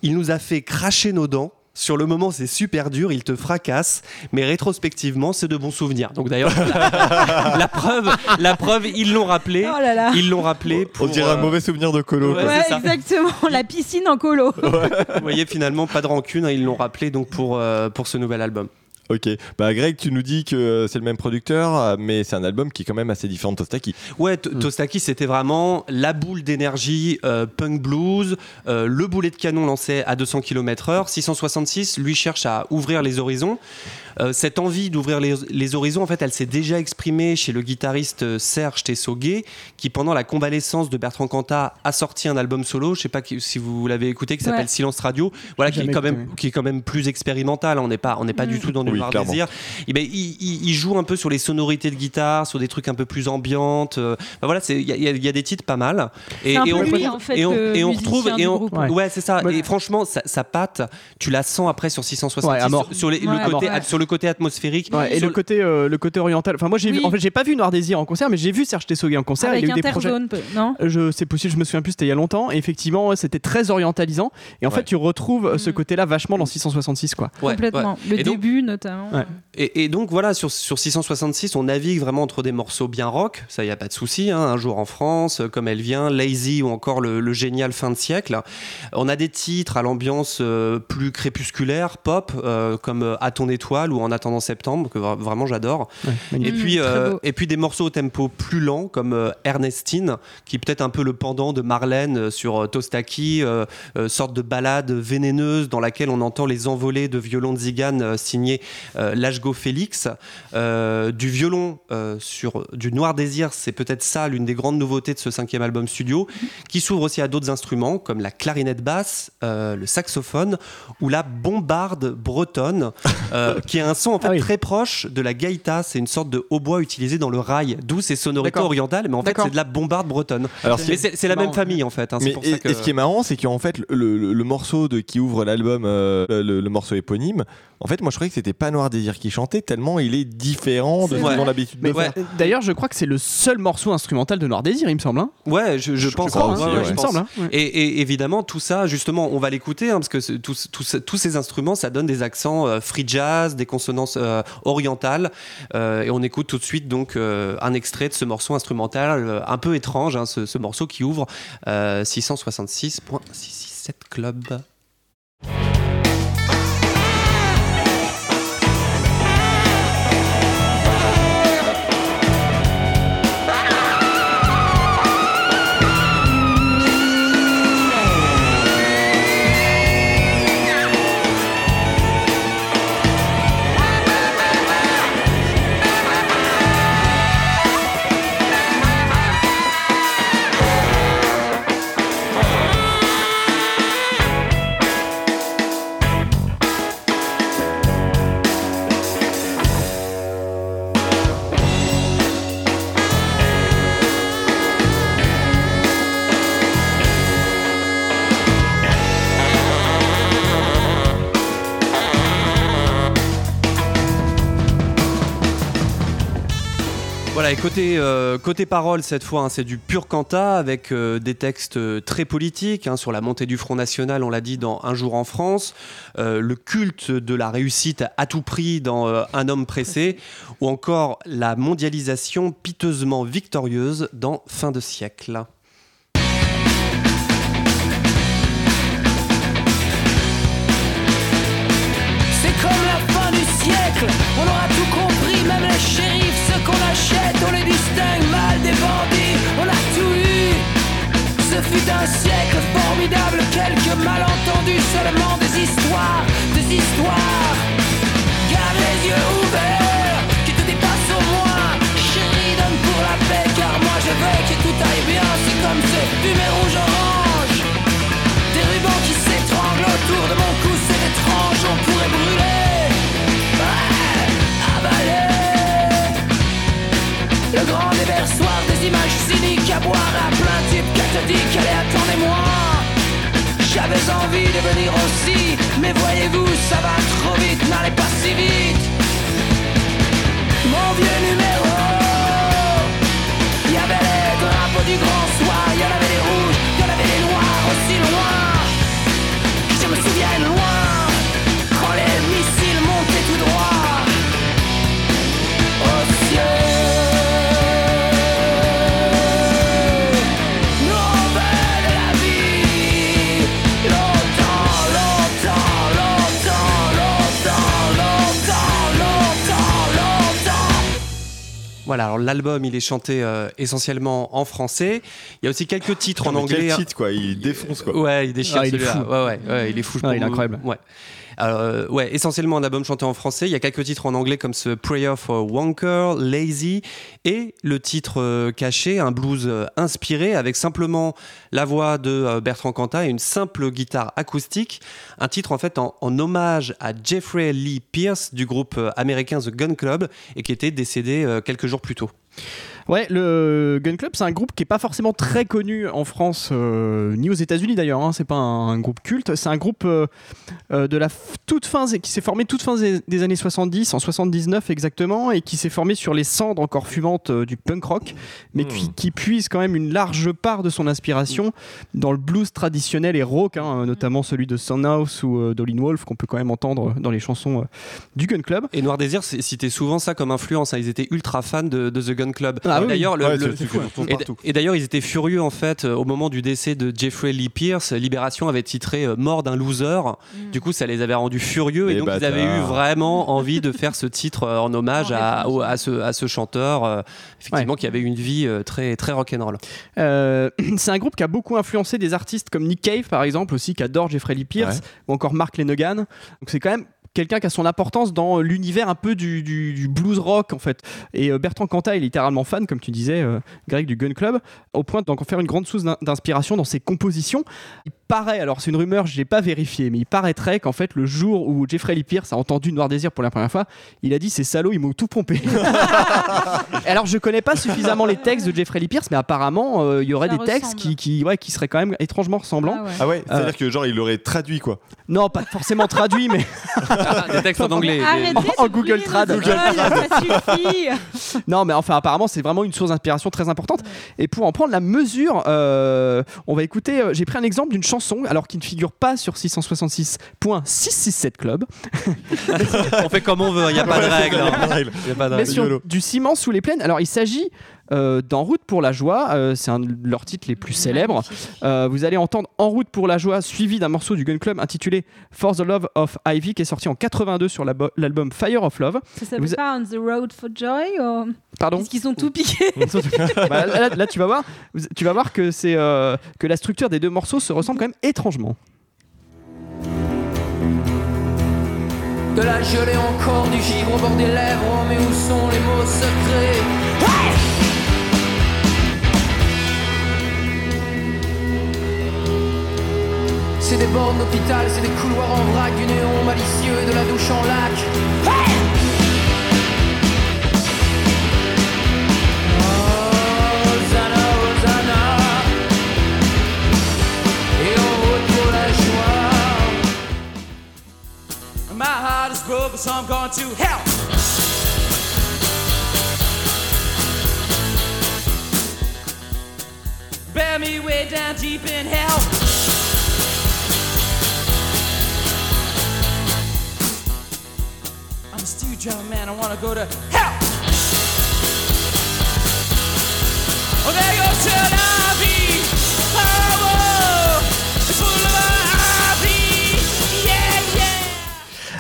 il nous a fait cracher nos dents. Sur le moment, c'est super dur, il te fracasse, mais rétrospectivement, c'est de bons souvenirs. Donc d'ailleurs, la, la preuve, la preuve, ils l'ont rappelé. Oh là là. Ils l'ont rappelé. On pour, dirait un euh, mauvais souvenir de Colo. Ouais, quoi. Ouais, c'est ça. exactement. La piscine en colo. Vous voyez, finalement, pas de rancune, hein, ils l'ont rappelé donc pour, euh, pour ce nouvel album. Ok. Bah Greg, tu nous dis que euh, c'est le même producteur, euh, mais c'est un album qui est quand même assez différent de Tostaki. Ouais, T- Tostaki, c'était vraiment la boule d'énergie euh, punk blues, euh, le boulet de canon lancé à 200 km/h. 666, lui, cherche à ouvrir les horizons. Euh, cette envie d'ouvrir les, les horizons, en fait, elle s'est déjà exprimée chez le guitariste euh, Serge Tessoguet, qui, pendant la convalescence de Bertrand Cantat, a sorti un album solo. Je sais pas si vous l'avez écouté, qui s'appelle Ouais. Silence Radio. Voilà, qui est, quand même, écouté. qui est quand même plus expérimental. On n'est pas, on n'est pas Mm. du tout dans du Oui, noir désir. Et ben, il, il- il joue un peu sur les sonorités de guitare, sur des trucs un peu plus ambiantes. euh, ben voilà, il y, a- y y des titres pas mal. Et, C'est un et peu on, lui, en fait, et on, le et on musicien retrouve et on, ouais, Ouais. c'est ça. Ouais. Et franchement, sa, sa patte, tu la sens après sur 660 Ouais, à mort. sur, sur les- Ouais, le côté, sur le côté atmosphérique. Ouais, et le côté, euh, le côté oriental. Enfin, moi, j'ai vu. Oui. En fait, j'ai pas vu Noir Désir en concert, mais j'ai vu Serge Tessoguet en concert. Avec il a eu des projets. Non? Je, c'est possible, je me souviens plus, c'était il y a longtemps. Et effectivement, c'était très orientalisant. Et en Ouais. fait, tu retrouves euh, ce Mm. côté-là vachement dans 666, quoi. Ouais, Complètement. ouais. Le Et donc- début, notamment. Ouais. Et, et donc voilà, sur, sur 666, on navigue vraiment entre des morceaux bien rock, ça y a pas de souci. hein, un jour en France, euh, comme elle vient, Lazy ou encore le, le génial fin de siècle. On a des titres à l'ambiance euh, plus crépusculaire, pop, euh, comme euh, À ton étoile ou En attendant septembre, que vra- vraiment j'adore. Ouais, Et puis, très euh, et puis des morceaux au tempo plus lent, comme euh, Ernestine, qui est peut-être un peu le pendant de Marlène euh, sur euh, Tostaki, euh, euh, sorte de balade vénéneuse dans laquelle on entend les envolées de violon de Zigane euh, signé euh, Lashgo Félix. Euh, du violon euh, sur du Noir Désir, c'est peut-être ça l'une des grandes nouveautés de ce cinquième album studio, qui s'ouvre aussi à d'autres instruments comme la clarinette basse, euh, le saxophone ou la bombarde bretonne, euh, qui a un son en fait Ah oui. très proche de la gaïta. C'est une sorte de hautbois utilisé dans le rail, d'où ces sonorités orientales, mais en fait c'est de la bombarde bretonne. Alors, Mais c'est c'est la même famille en fait. hein, c'est Mais pour et, ça que... et ce qui est marrant, c'est qu'en fait, le, le- le morceau de, qui ouvre l'album, euh, le, le morceau éponyme, en fait, moi je croyais que c'était pas Noir Désir qui chantait, tellement il est différent de ce qu'ils ont l'habitude de faire. d'ailleurs, je crois que c'est le seul morceau instrumental de Noir Désir, il me semble. hein. Ouais, je, je pense. crois hein, aussi, ouais, ouais. ouais, je pense. semble. hein. Et, et évidemment, tout ça, justement, on va l'écouter, hein, parce que c'est- tous, tous- tous ces instruments, ça donne des accents euh, free jazz, des consonances euh, orientales. Euh, et on écoute tout de suite donc euh, un extrait de ce morceau instrumental un peu étrange, hein, ce, ce morceau qui ouvre euh, 666.667 Club. Côté, euh, parole, cette fois, hein, c'est du pur canta avec euh, des textes euh, très politiques hein, sur la montée du Front National, on l'a dit dans Un jour en France, le culte de la réussite à tout prix dans Un homme pressé, ou encore la mondialisation piteusement victorieuse dans Fin de siècle. C'est comme la fin du siècle, on aura tout compris, même les shérifs, ceux qu'on achète, on les distingue mal des bandits, on a tout eu. Ce fut un siècle formidable, quelques malentendus, seulement des histoires, des histoires. Garde les yeux ouverts, qui te dépasse au moins. Chérie, donne pour la paix, car moi je veux que tout aille bien, c'est comme ce fumée rouge-orange. Des rubans qui s'étranglent autour de mon cou, c'est étrange, on pourrait brûler. Le grand déversoir des images cyniques à boire à plein type cathodique, allez attendez-moi. J'avais envie de venir aussi, mais voyez-vous, ça va trop vite, n'allez pas si vite. Mon vieux numéro, il y avait les drapeaux du grand soir, il y en avait les rouges, il y en avait les noirs aussi loin. Voilà, alors l'album, il est chanté euh, essentiellement en français. Il y a aussi quelques titres en anglais. Quel hein. titre, quoi. Il défonce, quoi. Ouais, il déchire Ah, il est celui-là. fou. Ouais, ouais, ouais, il est fou. Ah, il est incroyable. Ouais. Euh, ouais, essentiellement un album chanté en français. Il y a quelques titres en anglais comme ce Prayer for Wonker, Lazy, et le titre euh, caché, un blues euh, inspiré avec simplement la voix de Bertrand Cantat et une simple guitare acoustique. Un titre en fait en, en hommage à Jeffrey Lee Pierce du groupe américain The Gun Club et qui était décédé quelques jours plus tôt. Ouais, le Gun Club, c'est un groupe qui est pas forcément très connu en France, euh, ni aux États-Unis d'ailleurs. Hein, c'est pas un, un groupe culte. C'est un groupe euh, euh, de la toute fin, qui s'est formé toute fin des, des années 70, en 79 exactement, et qui s'est formé sur les cendres encore fumantes du punk rock, mais qui, Hmm. qui puise quand même une large part de son inspiration dans le blues traditionnel et rock, hein, notamment celui de Sunhouse ou euh, d'Olin Wolf, qu'on peut quand même entendre dans les chansons du Gun Club. Et Noir Désir citait souvent ça comme influence. hein. Ils étaient ultra fans de, de The Gun Club. Ah Et oui. D'ailleurs, le- Ouais, le- Et, ils étaient furieux en fait euh, au moment du décès de Jeffrey Lee Pierce. Libération avait titré euh, Mort d'un loser. Du coup, ça les avait rendus furieux et Les donc ils avaient eu vraiment envie de faire ce titre euh, en hommage à, ce, à ce chanteur, euh, effectivement, qui avait une vie euh, très très rock'n'roll. Euh, c'est un groupe qui a beaucoup influencé des artistes comme Nick Cave par exemple aussi qui adore Jeffrey Lee Pierce Ouais. ou encore Mark Lenogan donc c'est quand même quelqu'un qui a son importance dans l'univers un peu du, du- du blues rock en fait. Et euh, Bertrand Cantat est littéralement fan comme tu disais euh, Greg du Gun Club au point d'en faire une grande source d'in- d'inspiration dans ses compositions. Il paraît alors c'est une rumeur je l'ai pas vérifié mais il paraîtrait qu'en fait le jour où Jeffrey Lee Pierce a entendu Noir Désir pour la première fois il a dit ces salauds ils m'ont tout pompé. Alors je connais pas suffisamment les textes de Jeffrey Lee Pierce mais apparemment euh, il y aurait Ça des textes qui, qui, ouais, qui seraient quand même étrangement ressemblants. Ah ouais. Ah ouais, c'est-à-dire Euh, que genre il l'aurait traduit quoi. non pas forcément traduit mais Des textes en anglais. Arrêtez En Google Trad. Google suffit. Non, mais enfin, apparemment, c'est vraiment une source d'inspiration très importante. Et pour en prendre la mesure, euh, on va écouter. euh, J'ai pris un exemple d'une chanson, alors qui ne figure pas sur 666.667 Club, On fait comme on veut, il n'y a pas de règle. hein. A pas de mais règle. sur YOLO. du ciment sous les plaines. Alors, il s'agit euh, d'En route pour la joie. euh, c'est un de leurs titres les plus célèbres. Euh, vous allez entendre En route pour la joie, suivi d'un morceau du Gun Club intitulé For the Love of Ivy, qui est sorti en 82 sur l'album Fire of Love. Ça s'appelle Vous a- pas On the Road for Joy ou... Pardon Parce qu'ils sont tout piqués. Bah, là, là, tu vas voir, tu vas voir que c'est euh, que la structure des deux morceaux se ressemble quand même étrangement. De la gelée encore, du givre au bord des lèvres, mais où sont les mots secrets? Hey C'est des bornes d'hôpital, c'est des couloirs en vrac, du néon malicieux et de la douche en lac. Hey. Et en route pour la joie. My heart is broken, so I'm going to hell. Bear me way down deep in hell. I'm a stew drum man, I wanna go to hell. Oh, there goes an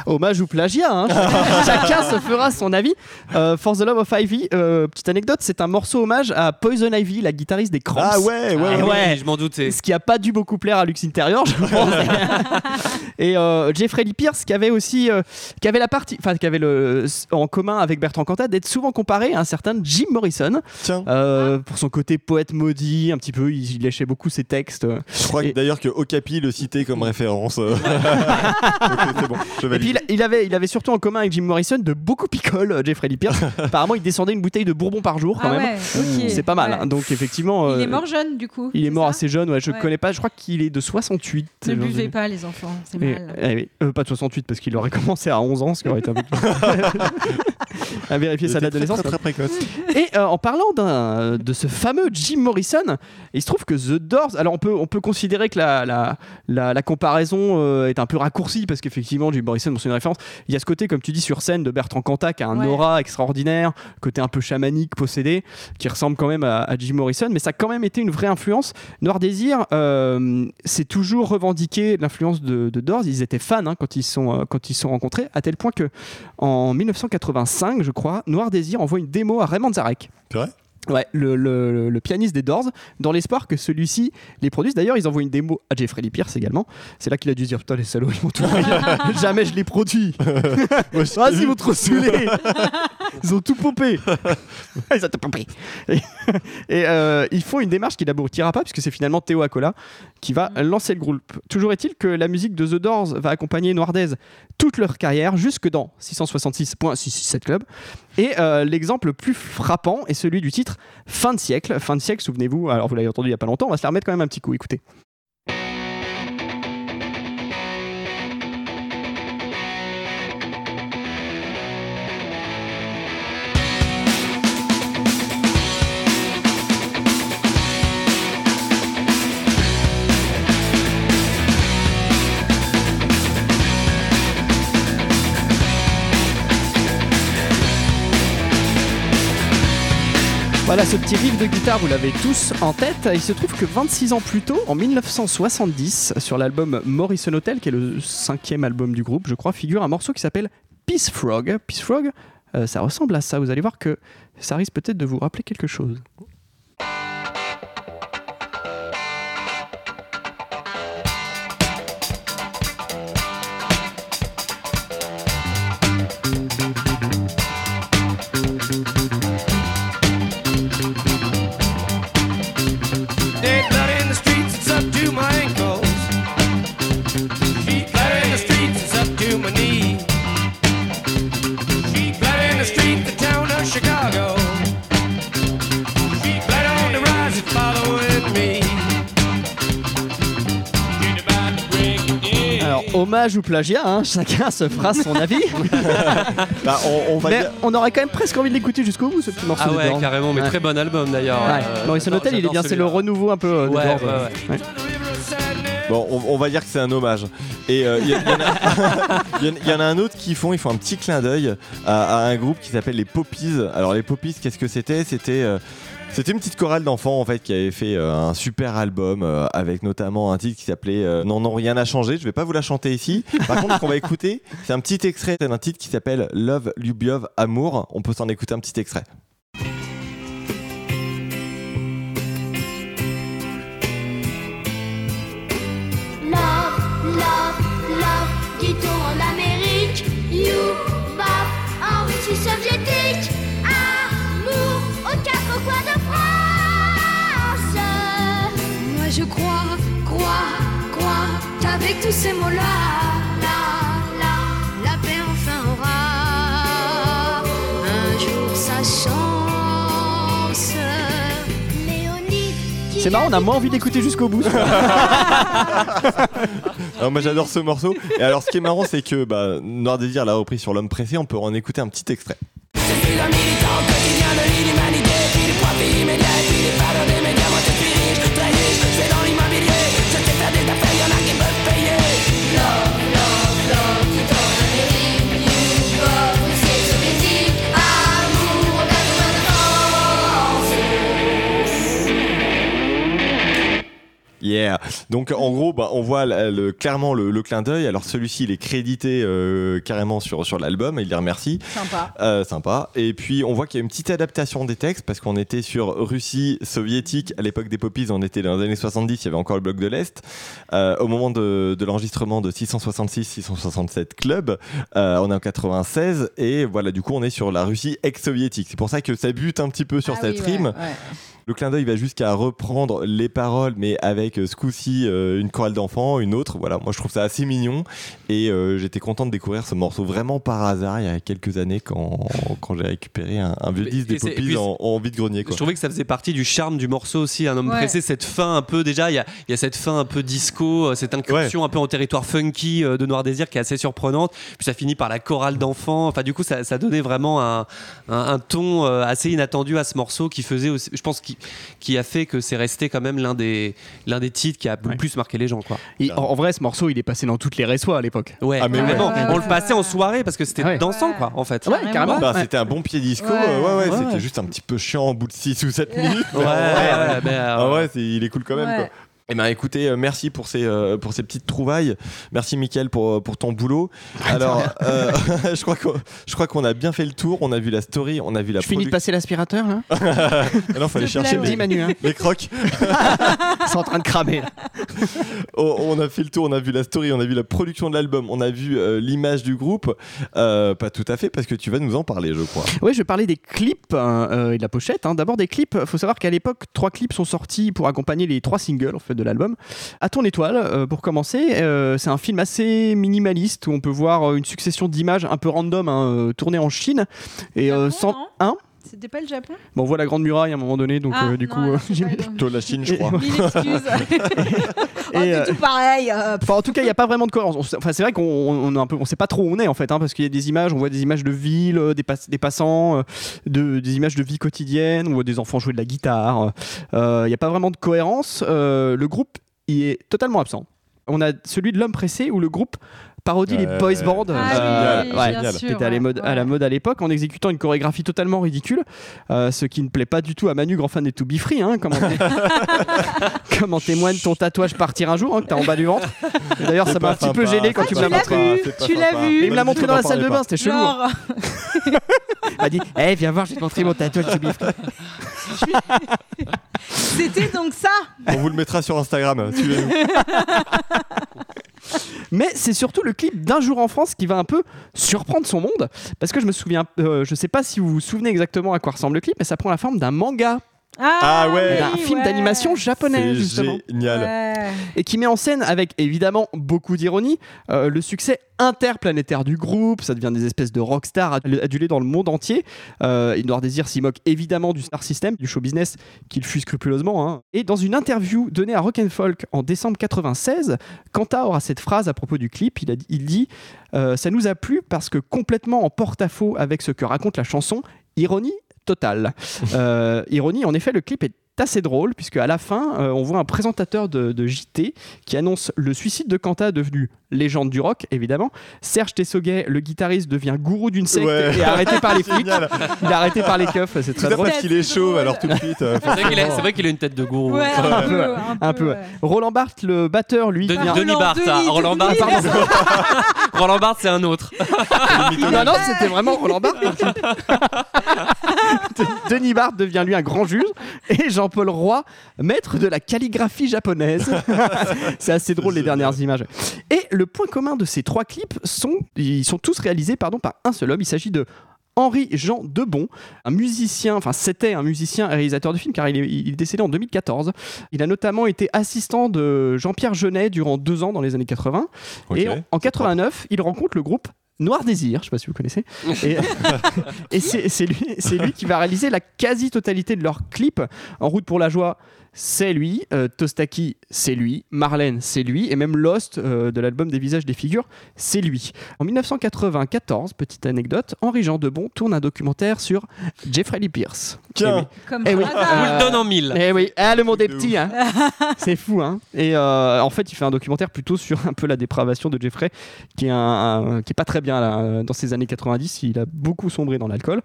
Hommage ou plagiat, hein. chacun se fera son avis. Euh, For the Love of Ivy, euh, petite anecdote, c'est un morceau hommage à Poison Ivy, la guitariste des Cramps. Ah ouais, ouais, Ah ouais. je m'en doutais. Ce qui a pas dû beaucoup plaire à Lux Intérieur, je pense. et euh, Jeffrey Lee Pierce, qui avait aussi, euh, qui avait la partie, enfin, qui avait le, en commun avec Bertrand Cantat, d'être souvent comparé à un certain Jim Morrison Tiens, euh, pour son côté poète maudit, un petit peu. Il, il léchait beaucoup ses textes. je crois Et- que d'ailleurs que Okapi le citait comme référence. c'est bon, je Et puis valide. Il, il avait, il avait surtout en commun avec Jim Morrison de beaucoup picole, euh, Jeffrey Lee Pierce. Apparemment, il descendait une bouteille de bourbon par jour quand Ah même. ouais. C'est pas mal. Ouais. hein. Donc effectivement, Il euh, est mort jeune du coup. il est mort assez jeune. Ouais, je Ouais. connais pas. Je crois qu'il est de 68. Ne buvez pas les enfants, c'est mal. eh euh, pas de 68 parce qu'il aurait commencé à 11 ans, ce qui aurait été un peu à vérifier sa date de très, naissance. très, très précoce. Et euh, en parlant d'un- de ce fameux Jim Morrison, il se trouve que The Doors, alors on peut, on peut considérer que la, la, la, la comparaison euh, est un peu raccourcie parce qu'effectivement Jim Morrison, une référence. Il y a ce côté, comme tu dis, sur scène de Bertrand Cantat qui a un Ouais. aura extraordinaire, côté un peu chamanique, possédé, qui ressemble quand même à, à Jim Morrison, mais ça a quand même été une vraie influence. Noir Désir, euh, c'est toujours revendiqué l'influence de, de Doors. Ils étaient fans hein, quand ils sont euh, quand ils se sont rencontrés, à tel point que en 1985, je crois, Noir Désir envoie une démo à Raymond Zarek. C'est vrai? Ouais, le, le- le pianiste des Doors, dans l'espoir que celui-ci les produise. D'ailleurs, ils envoient une démo à Jeffrey Lee Pierce également. C'est là qu'il a dû se dire Putain, les salauds, ils m'ont tout. Jamais je les produis. Ah, ils m'ont trop saoulé. Ils ont tout pompé. ils ont tout pompé. Et, et, euh, ils font une démarche qui n'aboutira pas, puisque c'est finalement Théo Acola qui va lancer le groupe. Toujours est-il que la musique de The Doors va accompagner Noirdez toute leur carrière, jusque dans 666.667 Club. Et euh, l'exemple le plus frappant est celui du titre Fin de siècle. Fin de siècle, souvenez-vous, alors vous l'avez entendu il n'y a pas longtemps, on va se la remettre quand même un petit coup. Écoutez. Ce petit riff de guitare, vous l'avez tous en tête. Il se trouve que 26 ans plus tôt, en 1970, sur l'album Morrison Hotel, qui est le cinquième album du groupe, je crois, figure un morceau qui s'appelle Peace Frog. Peace Frog, euh, ça ressemble à ça. Vous allez voir que ça risque peut-être de vous rappeler quelque chose. The street, the town of Chicago. Sheet blood on the rise, it's following me. Sheet about to break it, yeah. Alors, Hommage ou plagiat, hein, chacun se fera son avis. Bah, on, on va mais dire- on aurait quand même presque envie de l'écouter jusqu'au bout, ce petit morceau Ah ouais, carrément, mais Ouais. très bon album d'ailleurs. Ouais. Euh, Maurice j'adore- Hotel, il est j'adore bien, c'est le celui-là. renouveau un peu euh, de Ouais, ouais, ouais. Bon, on, on va dire que c'est un hommage. Et euh, il il y y en a un autre qui font, ils font un petit clin d'œil à, à un groupe qui s'appelle les Poppies. Alors les Poppies, qu'est-ce que c'était? C'était euh, c'était une petite chorale d'enfants en fait qui avait fait euh, un super album euh, avec notamment un titre qui s'appelait euh, Non non rien n'a changé. Je vais pas vous la chanter ici. Par contre, ce qu'on va écouter, c'est un petit extrait d'un titre qui s'appelle Love Lubiov Amour. On peut s'en écouter un petit extrait. De France. Moi je crois, crois, crois qu'avec tous ces mots-là, là, là, la paix enfin aura un jour sa chance. C'est marrant, on a moins envie d'écouter jusqu'au bout. Alors moi j'adore ce morceau. Et alors ce qui est marrant c'est que bah, Noir Désir l'a repris sur l'homme pressé. On peut en écouter un petit extrait. Yeah. Donc en gros, bah, on voit le- clairement le, le clin d'œil. Alors celui-ci, il est crédité euh, carrément sur, sur l'album. Il les remercie. Sympa. Euh, sympa. Et puis on voit qu'il y a une petite adaptation des textes parce qu'on était sur Russie soviétique à l'époque des Poppies. On était dans les années 70. Il y avait encore le bloc de l'Est. Euh, au moment de, de l'enregistrement de 666-667 Club, euh, on est en 96 et voilà. Du coup, on est sur la Russie ex-soviétique. C'est pour ça que ça bute un petit peu sur Ah cette oui, ouais, rime. ouais. Le clin d'œil va jusqu'à reprendre les paroles, mais avec euh, ce coup-ci euh, une chorale d'enfants, une autre. Voilà, moi je trouve ça assez mignon et euh, j'étais content de découvrir ce morceau vraiment par hasard il y a quelques années quand, quand j'ai récupéré un, un vieux disque des Poppies en, en vide-grenier. Je Quoi. trouvais que ça faisait partie du charme du morceau aussi, un homme Ouais. pressé, cette fin un peu déjà, il y a, il y a cette fin un peu disco, cette incursion un peu en territoire funky de Noir Désir qui est assez surprenante, puis ça finit par la chorale d'enfants, enfin du coup ça, ça donnait vraiment un, un- un ton assez inattendu à ce morceau qui faisait, aussi- je pense, qui, qui a fait que c'est resté quand même l'un des, l'un des titres qui a le Ouais. plus marqué les gens. Quoi. En, en vrai, ce morceau, il est passé dans toutes les résois à l'époque. Ouais, Ah, mais ouais, ouais, on le passait en soirée parce que c'était Ouais. dansant quoi en fait. Ouais, Carrément. Bah. C'était un bon pied disco, Ouais. euh, ouais, ouais, Ouais, c'était ouais. juste un petit peu chiant au bout de 6 ou 7 minutes. Ouais, ouais, ouais, euh, Ah c'est- il est cool quand même. Ouais. Quoi. Eh ben écoutez, euh, merci pour ces, euh, pour ces petites trouvailles. Merci Mickaël pour, pour ton boulot. Alors, euh, je crois qu'on je crois qu'on a bien fait le tour. On a vu la story, on a vu la Je finis de passer l'aspirateur là Ah non, fallait chercher les, Manu, hein. les crocs. c'est en train de cramer. là. Oh, on a fait le tour, on a vu la story, on a vu la production de l'album, on a vu euh, l'image du groupe. Euh, pas tout à fait, parce que tu vas nous en parler, je crois. Oui, je vais parler des clips hein, euh, et de la pochette. hein. D'abord des clips. Il faut savoir qu'à l'époque, trois clips sont sortis pour accompagner les trois singles en fait de l'album. À ton étoile, euh, pour commencer, euh, c'est un film assez minimaliste où on peut voir euh, une succession d'images un peu random hein, tournées en Chine. Et euh, Japon, sans hein? C'était pas le Japon? Bon, on voit la grande muraille à un moment donné, donc Ah, euh, du non, coup, euh, j'ai- Plutôt la Chine, je crois. Mille excuses. oh, Et, c'est euh, tout pareil. euh, Enfin, en tout cas, il n'y a pas vraiment de cohérence. Enfin, c'est vrai qu'on on, on on sait pas trop où on est en fait, hein, parce qu'il y a des images, on voit des images de ville, euh, des, pass- des passants, euh, de, des images de vie quotidienne, on voit des enfants jouer de la guitare. Euh, Il n'y a pas vraiment de cohérence. Euh, le groupe y est totalement absent. On a celui de l'homme pressé où le groupe parodie les Euh, boys bands. Ah oui, génial, ouais, bien qui sûr, qui était à, la mode, à la ouais. mode à l'époque en exécutant une chorégraphie totalement ridicule, euh, ce qui ne plaît pas du tout à Manu, grand fan des To Be Free, hein, comme, comme en témoigne ton tatouage partir un jour, hein, que t'as en bas du ventre. D'ailleurs, ça m'a un petit peu gêné quand Ah, tu me l'as montré. tu l'as vu. Il me l'a montré dans la salle de bain, c'était chelou. hein. Genre, Il m'a dit Eh, viens voir, je vais te montrer mon tatouage To Be Free. c'était donc ça. On vous le mettra sur Instagram. Mais c'est surtout le clip d'un jour en France qui va un peu surprendre son monde. Parce que je me souviens, euh, je sais pas si vous vous souvenez exactement à quoi ressemble le clip, mais ça prend la forme d'un manga. Ah ouais. Il y a un film ouais. d'animation japonais C'est justement. génial. Ouais. et qui met en scène avec évidemment beaucoup d'ironie euh, le succès interplanétaire du groupe. Ça devient des espèces de rockstars ad- adulés dans le monde entier. Euh, Noir Désir s'y moque évidemment du star system, du show business qu'il fut scrupuleusement. hein. Et dans une interview donnée à Rock and Folk en décembre 96, Kanta aura cette phrase à propos du clip. Il, a, il dit euh, Ça nous a plu parce que complètement en porte-à-faux avec ce que raconte la chanson, ironie totale. Euh, ironie, en effet, le clip est assez drôle puisque à la fin euh, on voit un présentateur de, de JT qui annonce le suicide de Kanta devenu légende du rock évidemment Serge Tessoguet le guitariste devient gourou d'une secte Ouais. et arrêté par les flics Génial. il est arrêté par les keufs c'est très drôle parce qu'il est chauve, alors tout de suite. euh, C'est vrai qu'il a, c'est vrai qu'il a une tête de gourou. Ouais, un peu, un un peu. peu, ouais. Roland Barthes le batteur lui De- vient- Denis Roland Barthes, Roland. Barthes, Roland Barthes, c'est un autre. non non c'était vraiment Roland Barthes Denis Barthes devient lui un grand juge et Jean-Paul Roy maître de la calligraphie japonaise. C'est assez drôle les dernières images. Et le point commun de ces trois clips sont ils sont tous réalisés pardon par un seul homme. Il s'agit de Henri Jean Debon, un musicien, enfin c'était un musicien et réalisateur de films car il est, il est décédé en 2014. Il a notamment été assistant de Jean-Pierre Jeunet durant deux ans dans les années 80. ok. Et en, en 89, il rencontre le groupe Noir Désir, je sais pas si vous connaissez. Et, et c'est c'est lui, c'est lui qui va réaliser la quasi-totalité de leurs clips. En route pour la joie, c'est lui. Euh, Tostaki, c'est lui. Marlène, c'est lui. Et même Lost euh, de l'album Des visages des figures, c'est lui. En 1994, petite anecdote, Henri Jean Debon tourne un documentaire sur Jeffrey Lee Pierce. Tiens, Comme Eh oui. vous Euh, le donne en mille. Eh oui, ah, le monde est petit, hein. c'est fou. Hein. Et euh, en fait, il fait un documentaire plutôt sur un peu la dépravation de Jeffrey, qui est, un, un- qui est pas très bien là, dans ces années 90. Il a beaucoup sombré dans l'alcool.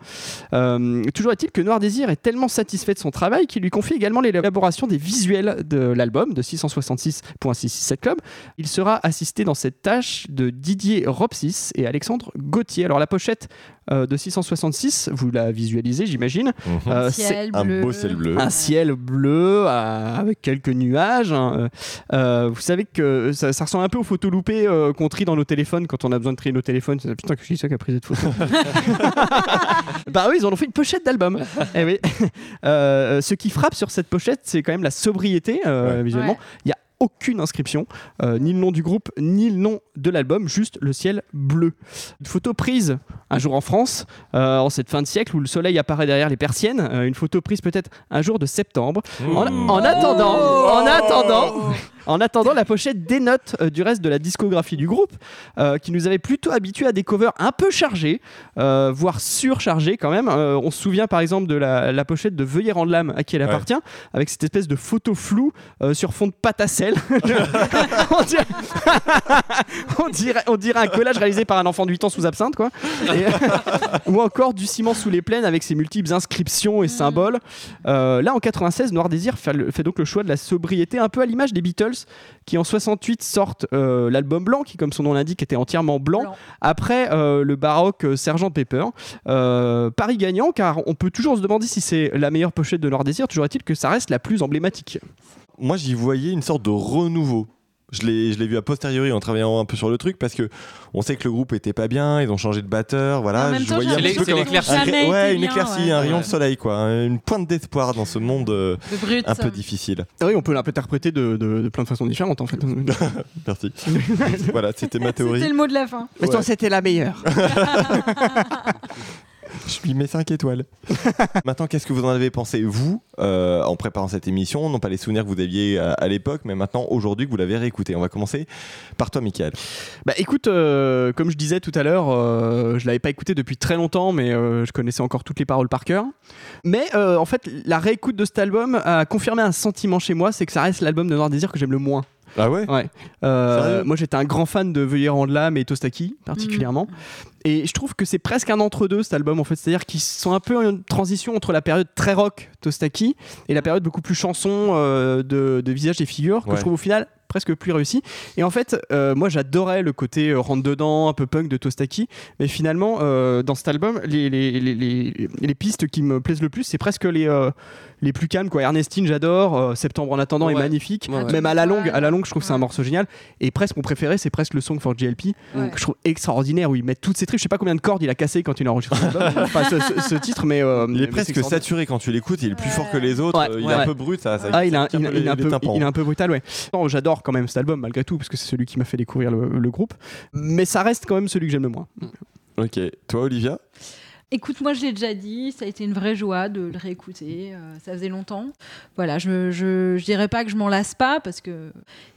Euh, toujours est-il que Noir Désir est tellement satisfait de son travail qu'il lui confie également l'élaboration des visuels de l'album de 666.667 Club. Il sera assisté dans cette tâche de Didier Ropsis et Alexandre Gauthier. Alors la pochette euh, de 666, vous la visualisez, j'imagine. Mhm. Euh, c'est un bleu. beau ciel bleu. un ciel bleu euh, avec quelques nuages. hein. Euh, vous savez que ça, ça ressemble un peu aux photos loupées euh, qu'on trie dans nos téléphones quand on a besoin de trier nos téléphones. C'est, Putain, que je dis ça qui a pris cette photo. bah oui, ils en ont fait une pochette d'album. Eh oui. Euh, ce qui frappe sur cette pochette, c'est quand même la sobriété euh, Ouais. visuellement. Ouais. Il y a aucune inscription, euh, ni le nom du groupe, ni le nom de l'album, juste le ciel bleu. Une photo prise un jour en France, euh, en cette fin de siècle où le soleil apparaît derrière les persiennes. euh, une photo prise peut-être un jour de septembre. En, Mmh. en attendant, en attendant, en attendant, la pochette dénote euh, du reste de la discographie du groupe, euh, qui nous avait plutôt habitués à des covers un peu chargés, euh, voire surchargés quand même. On se souvient par exemple de la, la pochette de Veuillez rendre l'âme à qui elle Ouais. appartient, avec cette espèce de photo floue sur fond de pâte à sel. on, dirait... on, dirait, on dirait un collage réalisé par un enfant de 8 ans sous absinthe, quoi. Et- ou encore du ciment sous les plaines avec ses multiples inscriptions et symboles. Là, en 96, Noir Désir fait, le- fait donc le choix de la sobriété, un peu à l'image des Beatles, qui en 68 sortent euh, l'album blanc, qui, comme son nom l'indique, était entièrement blanc, Blanc. après euh, le baroque euh, Sergent Pepper. Euh, Paris gagnant, car on peut toujours se demander si c'est la meilleure pochette de Noir Désir, toujours est-il que ça reste la plus emblématique. Moi, j'y voyais une sorte de renouveau. Je l'ai, vu a posteriori en travaillant un peu sur le truc parce que on sait que le groupe était pas bien, ils ont changé de batteur, voilà. En je temps, voyais un petit peu comme un- ouais, une éclaircie, ouais. un rayon Ouais. de soleil, quoi, une pointe d'espoir dans ce monde euh, brut. un peu difficile. Ah Oui, on peut l'interpréter de, de- de plein de façons différentes, en fait. Merci. voilà, c'était ma C'était théorie. le mot de la fin. Mais c'était la meilleure. Je lui mets 5 étoiles. maintenant, qu'est-ce que vous en avez pensé, vous, euh, en préparant cette émission? Non pas les souvenirs que vous aviez à, à l'époque, mais maintenant, aujourd'hui, que vous l'avez réécouté. On va commencer par toi, Michael. Bah écoute, euh, comme je disais tout à l'heure, euh, je l'avais pas écouté depuis très longtemps, mais euh, je connaissais encore toutes les paroles par cœur. Mais euh, en fait, la réécoute de cet album a confirmé un sentiment chez moi, c'est que ça reste l'album de Noir Désir que j'aime le moins. Ah ouais? Ouais. Euh, moi, j'étais un grand fan de Veuillez rendre l'âme et Tostaki particulièrement. Et je trouve que c'est presque un entre-deux cet album en fait. C'est-à-dire qu'ils sont un peu en une transition entre la période très rock Tostaki et la période beaucoup plus chanson euh, de, de visage et figures que Ouais. je trouve au final presque plus réussi. Et en fait, euh, moi j'adorais le côté euh, rentre dedans, un peu punk de Tostaki. Mais finalement, euh, dans cet album, les, les, les, les- les pistes qui me plaisent le plus, c'est presque les, euh, les plus calmes. Quoi. Ernestine, j'adore. Euh, Septembre en attendant est magnifique. Ouais, ouais. Même à la longue, à la longue, je trouve que c'est un morceau génial. Et presque mon préféré, c'est presque le Song for GLP Ouais. que je trouve extraordinaire où ils mettent toutes ces. Je sais pas combien de cordes il a cassé quand il a enregistré enfin, ce, ce- ce titre, mais euh, Il est mais presque saturé quand tu l'écoutes, il est plus fort que les autres, Ouais, euh, il ouais, est un peu brut, ça. ça Ah, il, a, ça il, tient il est un peu, tympans. il est un peu brutal, ouais. Non, J'adore quand même cet album malgré tout parce que c'est celui qui m'a fait découvrir le, le groupe. Mais ça reste quand même celui que j'aime le moins. Ok, toi Olivia? Écoute, moi je l'ai déjà dit, ça a été une vraie joie de le réécouter. euh, ça faisait longtemps. Voilà, je, je, je dirais pas que je m'en lasse pas parce que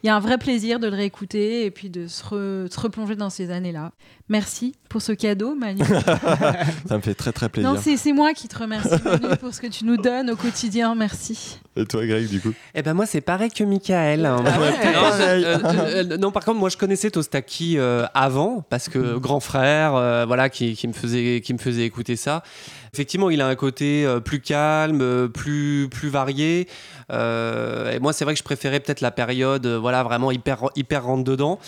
il y a un vrai plaisir de le réécouter et puis de se, re- se replonger dans ces années-là. Merci pour ce cadeau, Manu. Ça me fait très très plaisir. non, c'est moi qui te remercie, Manu, pour ce que tu nous donnes au quotidien. Merci. Et toi Greg du coup? Eh ben moi c'est pareil que Michael. hein. Ah ouais, non, pareil. euh, euh, non, par contre moi je connaissais Tostaki euh, avant parce que grand frère, euh, voilà, qui, qui me faisait qui me faisait écouter ça. Effectivement, il a un côté euh, plus calme, plus plus varié. Euh, et moi c'est vrai que je préférais peut-être la période, euh, voilà, vraiment hyper hyper rentre dedans.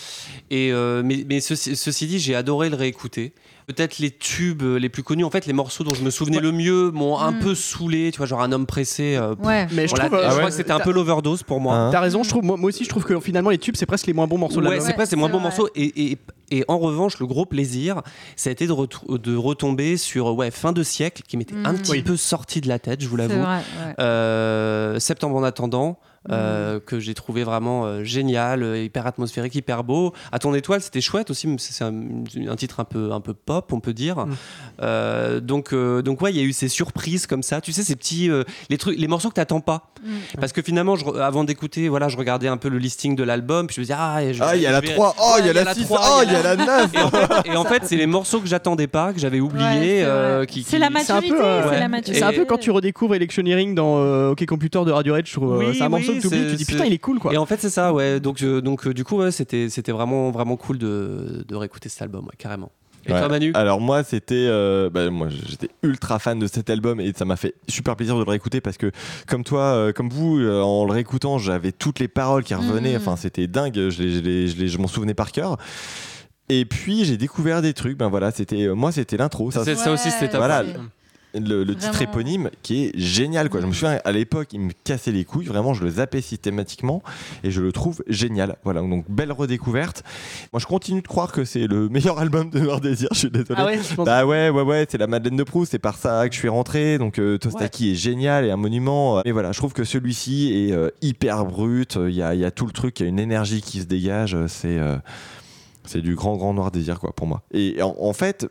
Et euh, mais mais ceci, ceci dit, j'ai adoré le réécouter. Peut-être les tubes euh, les plus connus, en fait, les morceaux dont je me souvenais le mieux m'ont un Mm. peu saoulé. Tu vois, genre un homme pressé. euh, Ouais. Mais je euh, crois ouais, que c'était un peu l'overdose pour moi. Hein T'as raison, je trouve, moi, moi aussi je trouve que finalement les tubes c'est presque les moins bons morceaux de Ouais, c'est pas, c'est moins bons vrai. morceaux. Et, et, et en revanche, le gros plaisir, ça a été de, retomber sur ouais, fin de siècle, qui m'était un Mm. petit Oui. peu sorti de la tête, je vous l'avoue. ouais. Euh, Septembre en attendant, euh, que j'ai trouvé vraiment euh, génial, euh, hyper atmosphérique, hyper beau. À ton étoile, c'était chouette aussi. mais C'est un, un titre un peu, un peu pop, on peut dire. Mm. Euh, donc, euh, donc ouais, il y a eu ces surprises comme ça. Tu sais, ces petits, euh, les trucs, les morceaux que t'attends pas. Mm. Parce que finalement, je avant d'écouter, voilà, je regardais un peu le listing de l'album, puis je me disais ah, je- Ah, il y a la vais- 3, oh, il y Ouais, a la 6, trois, oh, il y a la 9 et en fait, et en fait, c'est les morceaux que j'attendais pas, que j'avais Ouais, oubliés. c'est euh, vrai. qui, C'est qui- la C'est un maturité. euh, c'est ouais. maturité. C'est un peu quand tu redécouvres Electioneering dans euh, OK Computer de Radiohead, je trouve. euh, Oui, un morceau oui, que tu oublies, c'est- tu dis putain, il est cool quoi. Et en fait, c'est ça, ouais. Donc, euh, donc euh, du coup, ouais, c'était, c'était vraiment, vraiment cool de, de réécouter cet album, ouais, carrément. Et Ouais. toi, Manu? Alors moi c'était, euh, bah, moi j'étais ultra fan de cet album et ça m'a fait super plaisir de le réécouter parce que comme toi, euh, comme vous, euh, en le réécoutant, j'avais toutes les paroles qui revenaient. Mhm. Enfin c'était dingue, je, les- je, les- je, je m'en souvenais par cœur. Et puis j'ai découvert des trucs. Ben voilà, c'était euh, moi c'était l'intro. Ça, C'est- ça aussi, c'était top. Voilà. Le, le titre éponyme qui est génial quoi. Je me souviens à l'époque il me cassait les couilles. Vraiment je le zappais systématiquement et je le trouve génial. Voilà donc belle redécouverte. Moi je continue de croire que c'est le meilleur album de Noir Désir je suis désolé. Ah ouais, je pense- bah ouais ouais ouais c'est la Madeleine de Proust c'est par ça que je suis rentré. Donc euh, Tostaki est génial et un monument mais voilà je trouve que celui-ci est euh, hyper brut. Il y a, il y a tout le truc il y a une énergie qui se dégage. Euh, c'est euh, c'est du grand grand Noir Désir quoi pour moi. Et en, en fait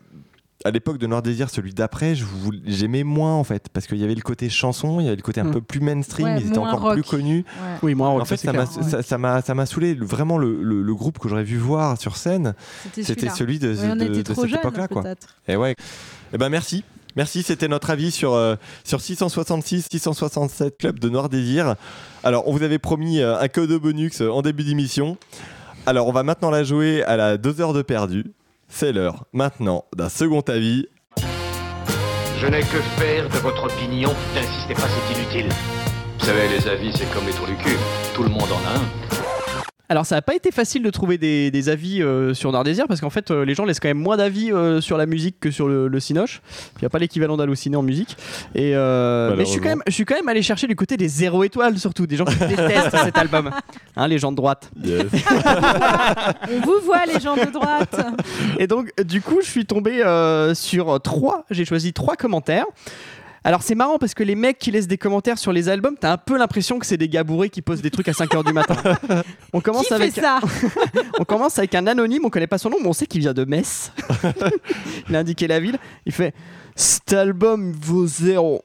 à l'époque de Noir Désir, celui d'après, je voulais- j'aimais moins en fait, parce qu'il y avait le côté chanson, il y avait le côté un Mm. peu plus mainstream, Ouais, ils étaient moins encore rock. plus connus. Ouais. Oui, moi, En fait, ça m'a ça- ça m'a ça m'a saoulé. Vraiment, le, le- le groupe que j'aurais vu voir sur scène, C'était celui de, Ouais, on de- était de trop cette époque-là. Et ouais. Eh ben merci. Merci, c'était notre avis sur, euh, sur 666, 667 Club de Noir Désir. Alors, on vous avait promis euh, un code bonus euh, en début d'émission. Alors, on va maintenant la jouer à la 2 heures de perdu. C'est l'heure maintenant d'un second avis. Je n'ai que faire de votre opinion. N'insistez pas, c'est inutile. Vous savez, les avis, c'est comme les trous du cul. Tout le monde en a un. Alors ça n'a pas été facile de trouver des, des avis euh, sur Nord Désir parce qu'en fait euh, les gens laissent quand même moins d'avis euh, sur la musique que sur le, le Cinoche. Il n'y a pas l'équivalent d'halluciné en musique. Et euh, mais je suis, quand même, je suis quand même allé chercher du côté des zéro étoiles surtout, des gens qui détestent cet album. Hein, les gens de droite. On vous voit, les gens de droite. Et donc du coup je suis tombé euh, sur trois, j'ai choisi trois commentaires. Alors c'est marrant parce que les mecs qui laissent des commentaires sur les albums, t'as un peu l'impression que c'est des gars bourrés qui posent des trucs à 5h du matin. On commence Qui avec fait ça on commence avec un anonyme, on connaît pas son nom, mais on sait qu'il vient de Metz. il a indiqué la ville. Il fait Cet album vaut zéro.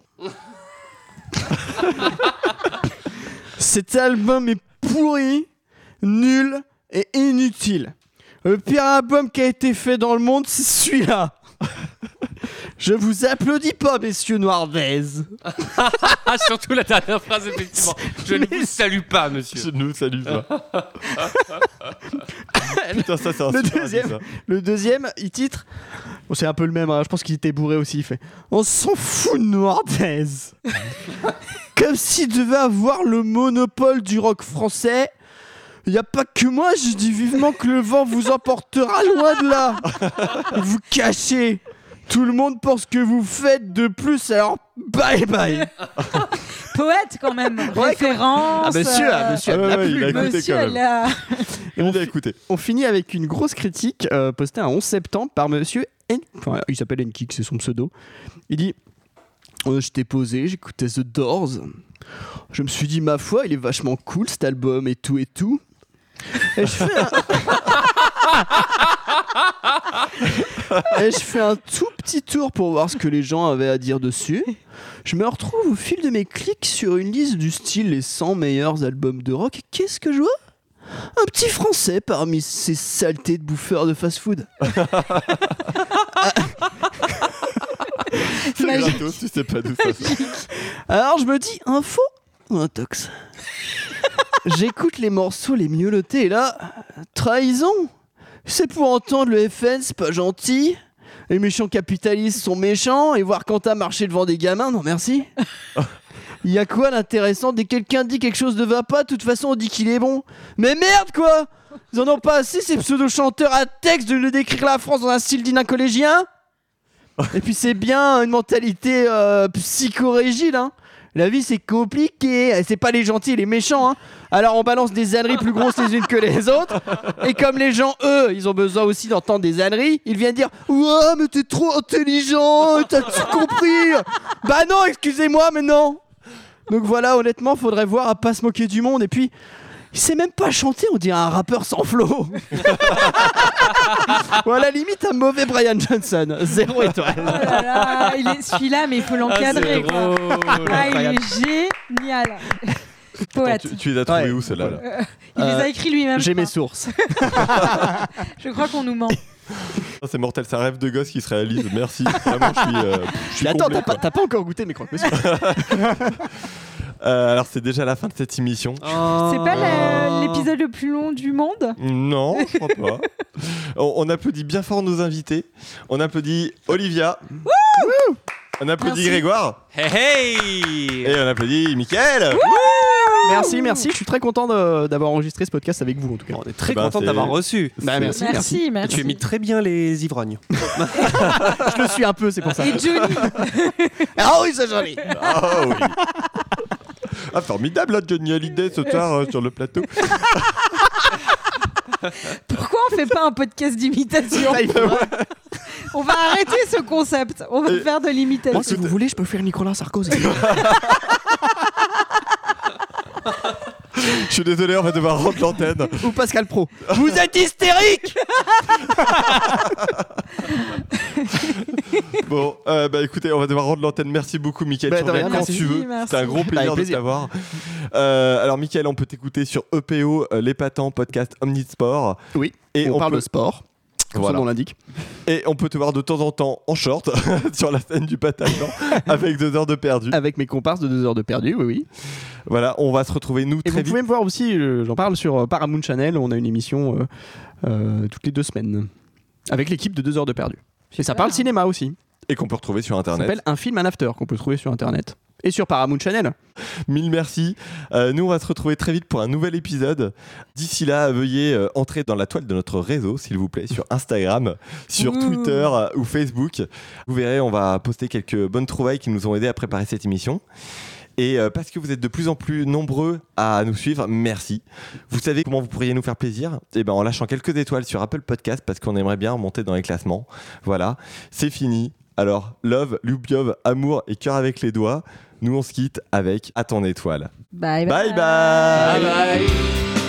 Cet album est pourri, nul et inutile. Le pire album qui a été fait dans le monde, c'est celui-là. Je vous applaudis pas, messieurs Noirdez. Ah, surtout la dernière phrase, effectivement. Je ne vous salue pas, monsieur. Je nous salue pas. Putain, ça, c'est un Le super deuxième. avis, ça. Le deuxième, il titre. Bon, c'est un peu le même, hein, je pense qu'il était bourré aussi. Il fait On s'en fout de Noirdez Comme s'il devait avoir le monopole du rock français. Il n'y a pas que moi, je dis vivement que le vent vous emportera loin de là. Vous cachez. Tout le monde pense que vous faites de plus, alors bye bye. Poète quand même. Référence. Ah, monsieur, ah, euh, monsieur, Ah ouais, la ouais, plume. il a écouté monsieur, quand même. a- on, Il a écouté. on finit avec une grosse critique euh, postée un 11 septembre par monsieur N. Enfin, il s'appelle Nkik, c'est son pseudo. Il dit Euh, J'étais posé, j'écoutais The Doors. Je me suis dit, ma foi, il est vachement cool cet album et tout et tout. Et je fais un... Et je fais un tout petit tour pour voir ce que les gens avaient à dire dessus. Je me retrouve au fil de mes clics sur une liste du style les 100 meilleurs albums de rock. Et qu'est-ce que je vois? Un petit français parmi ces saletés de bouffeurs de fast-food. C'est Magique. gratos, tu sais pas d'où ça sort. Alors je me dis, info ou intox J'écoute les morceaux les mieux notés et là, trahison C'est pour entendre le FN, c'est pas gentil. Les méchants capitalistes sont méchants et voir Quentin marcher devant des gamins, non merci. Il y a quoi d'intéressant? Dès que quelqu'un dit quelque chose ne va pas, de toute façon on dit qu'il est bon. Mais merde quoi! Ils en ont pas assez ces pseudo-chanteurs à texte de le décrire la France dans un style digne collégien? Et puis c'est bien une mentalité euh, psychorégile hein la vie c'est compliqué, c'est pas les gentils les méchants. Hein. Alors on balance des âneries plus grosses les unes que les autres. Et comme les gens, eux, ils ont besoin aussi d'entendre des âneries, ils viennent dire Ouais, mais t'es trop intelligent, t'as tout compris Bah non, excusez-moi, mais non Donc voilà, honnêtement, faudrait voir à pas se moquer du monde. Et puis, il sait même pas chanter, on dirait un rappeur sans flow. Ou à la limite, un mauvais Brian Johnson. Zéro étoile. Oh là là, il est celui-là, mais il faut l'encadrer. quoi. Ah, il est génial. Poète. Tu, tu les as trouvés Ouais. où celle-là là Euh, il les Euh, a écrits lui-même. J'ai mes sources. Je crois qu'on nous ment. Ah, C'est mortel, c'est un rêve de gosse qui se réalise. Merci. Vraiment, je suis. euh, je suis Mais attends, t'as pas, pas encore goûté mes croque monsieur. Euh, alors, c'est déjà la fin de cette émission. C'est pas la- l'épisode le plus long du monde Non, je crois pas. on, on applaudit bien fort nos invités. On applaudit Olivia. on applaudit Merci. Grégoire. Hey hey Et on applaudit Mickaël. Merci, merci. Je suis très content d'avoir enregistré ce podcast avec vous en tout cas. On est très Eh ben, content d'avoir reçu. Bah, merci, Merci, merci. Tu imites très bien les ivrognes. Je le suis un peu, c'est pour ça. Et Johnny, Ah oui, c'est joli. Ah oui. Ah, formidable, là, Johnny Hallyday ce soir euh, sur le plateau. pourquoi on fait pas un podcast d'imitation On va arrêter ce concept. On va Et- faire de l'imitation. Moi, si vous voulez, je peux faire Nicolas Sarkozy. Je suis désolé, on va devoir rendre l'antenne. Ou Pascal Pro. Vous êtes hystérique Bon, euh, bah écoutez, on va devoir rendre l'antenne. Merci beaucoup, Mickaël. Bah, tu reviens quand merci. tu veux. Merci. C'était un gros plaisir de t'avoir. Euh, alors, Mickaël, on peut t'écouter sur EPO, euh, l'épatant podcast Omnisport. Oui, Et on, on parle peut- de sport, comme Voilà. son nom l'indique. Et on peut te voir de temps en temps en short sur la scène du Bataclan avec deux heures de perdu. Avec mes comparses de 2 heures de perdu, oui, oui. Voilà, on va se retrouver nous Et très vous vite. pouvez me voir aussi, euh, j'en parle sur euh, Paramount Channel, on a une émission euh, euh, toutes les deux semaines. Avec l'équipe de 2 heures de perdu. Et ça parle cinéma aussi. Et qu'on peut retrouver sur Ça internet. s'appelle Un film, un after, qu'on peut trouver sur internet. Et sur Paramount Channel. Mille merci. Euh, nous, on va se retrouver très vite pour un nouvel épisode. D'ici là, veuillez euh, entrer dans la toile de notre réseau, s'il vous plaît, sur Instagram, sur Ouh. Twitter euh, ou Facebook. Vous verrez, on va poster quelques bonnes trouvailles qui nous ont aidés à préparer cette émission. Et parce que vous êtes de plus en plus nombreux à nous suivre, merci. Vous savez comment vous pourriez nous faire plaisir? Eh ben, en lâchant quelques étoiles sur Apple Podcast parce qu'on aimerait bien remonter dans les classements. Voilà, c'est fini. Alors, love, loubiov, amour et cœur avec les doigts. Nous, on se quitte avec À ton étoile. Bye Bye bye. bye. sous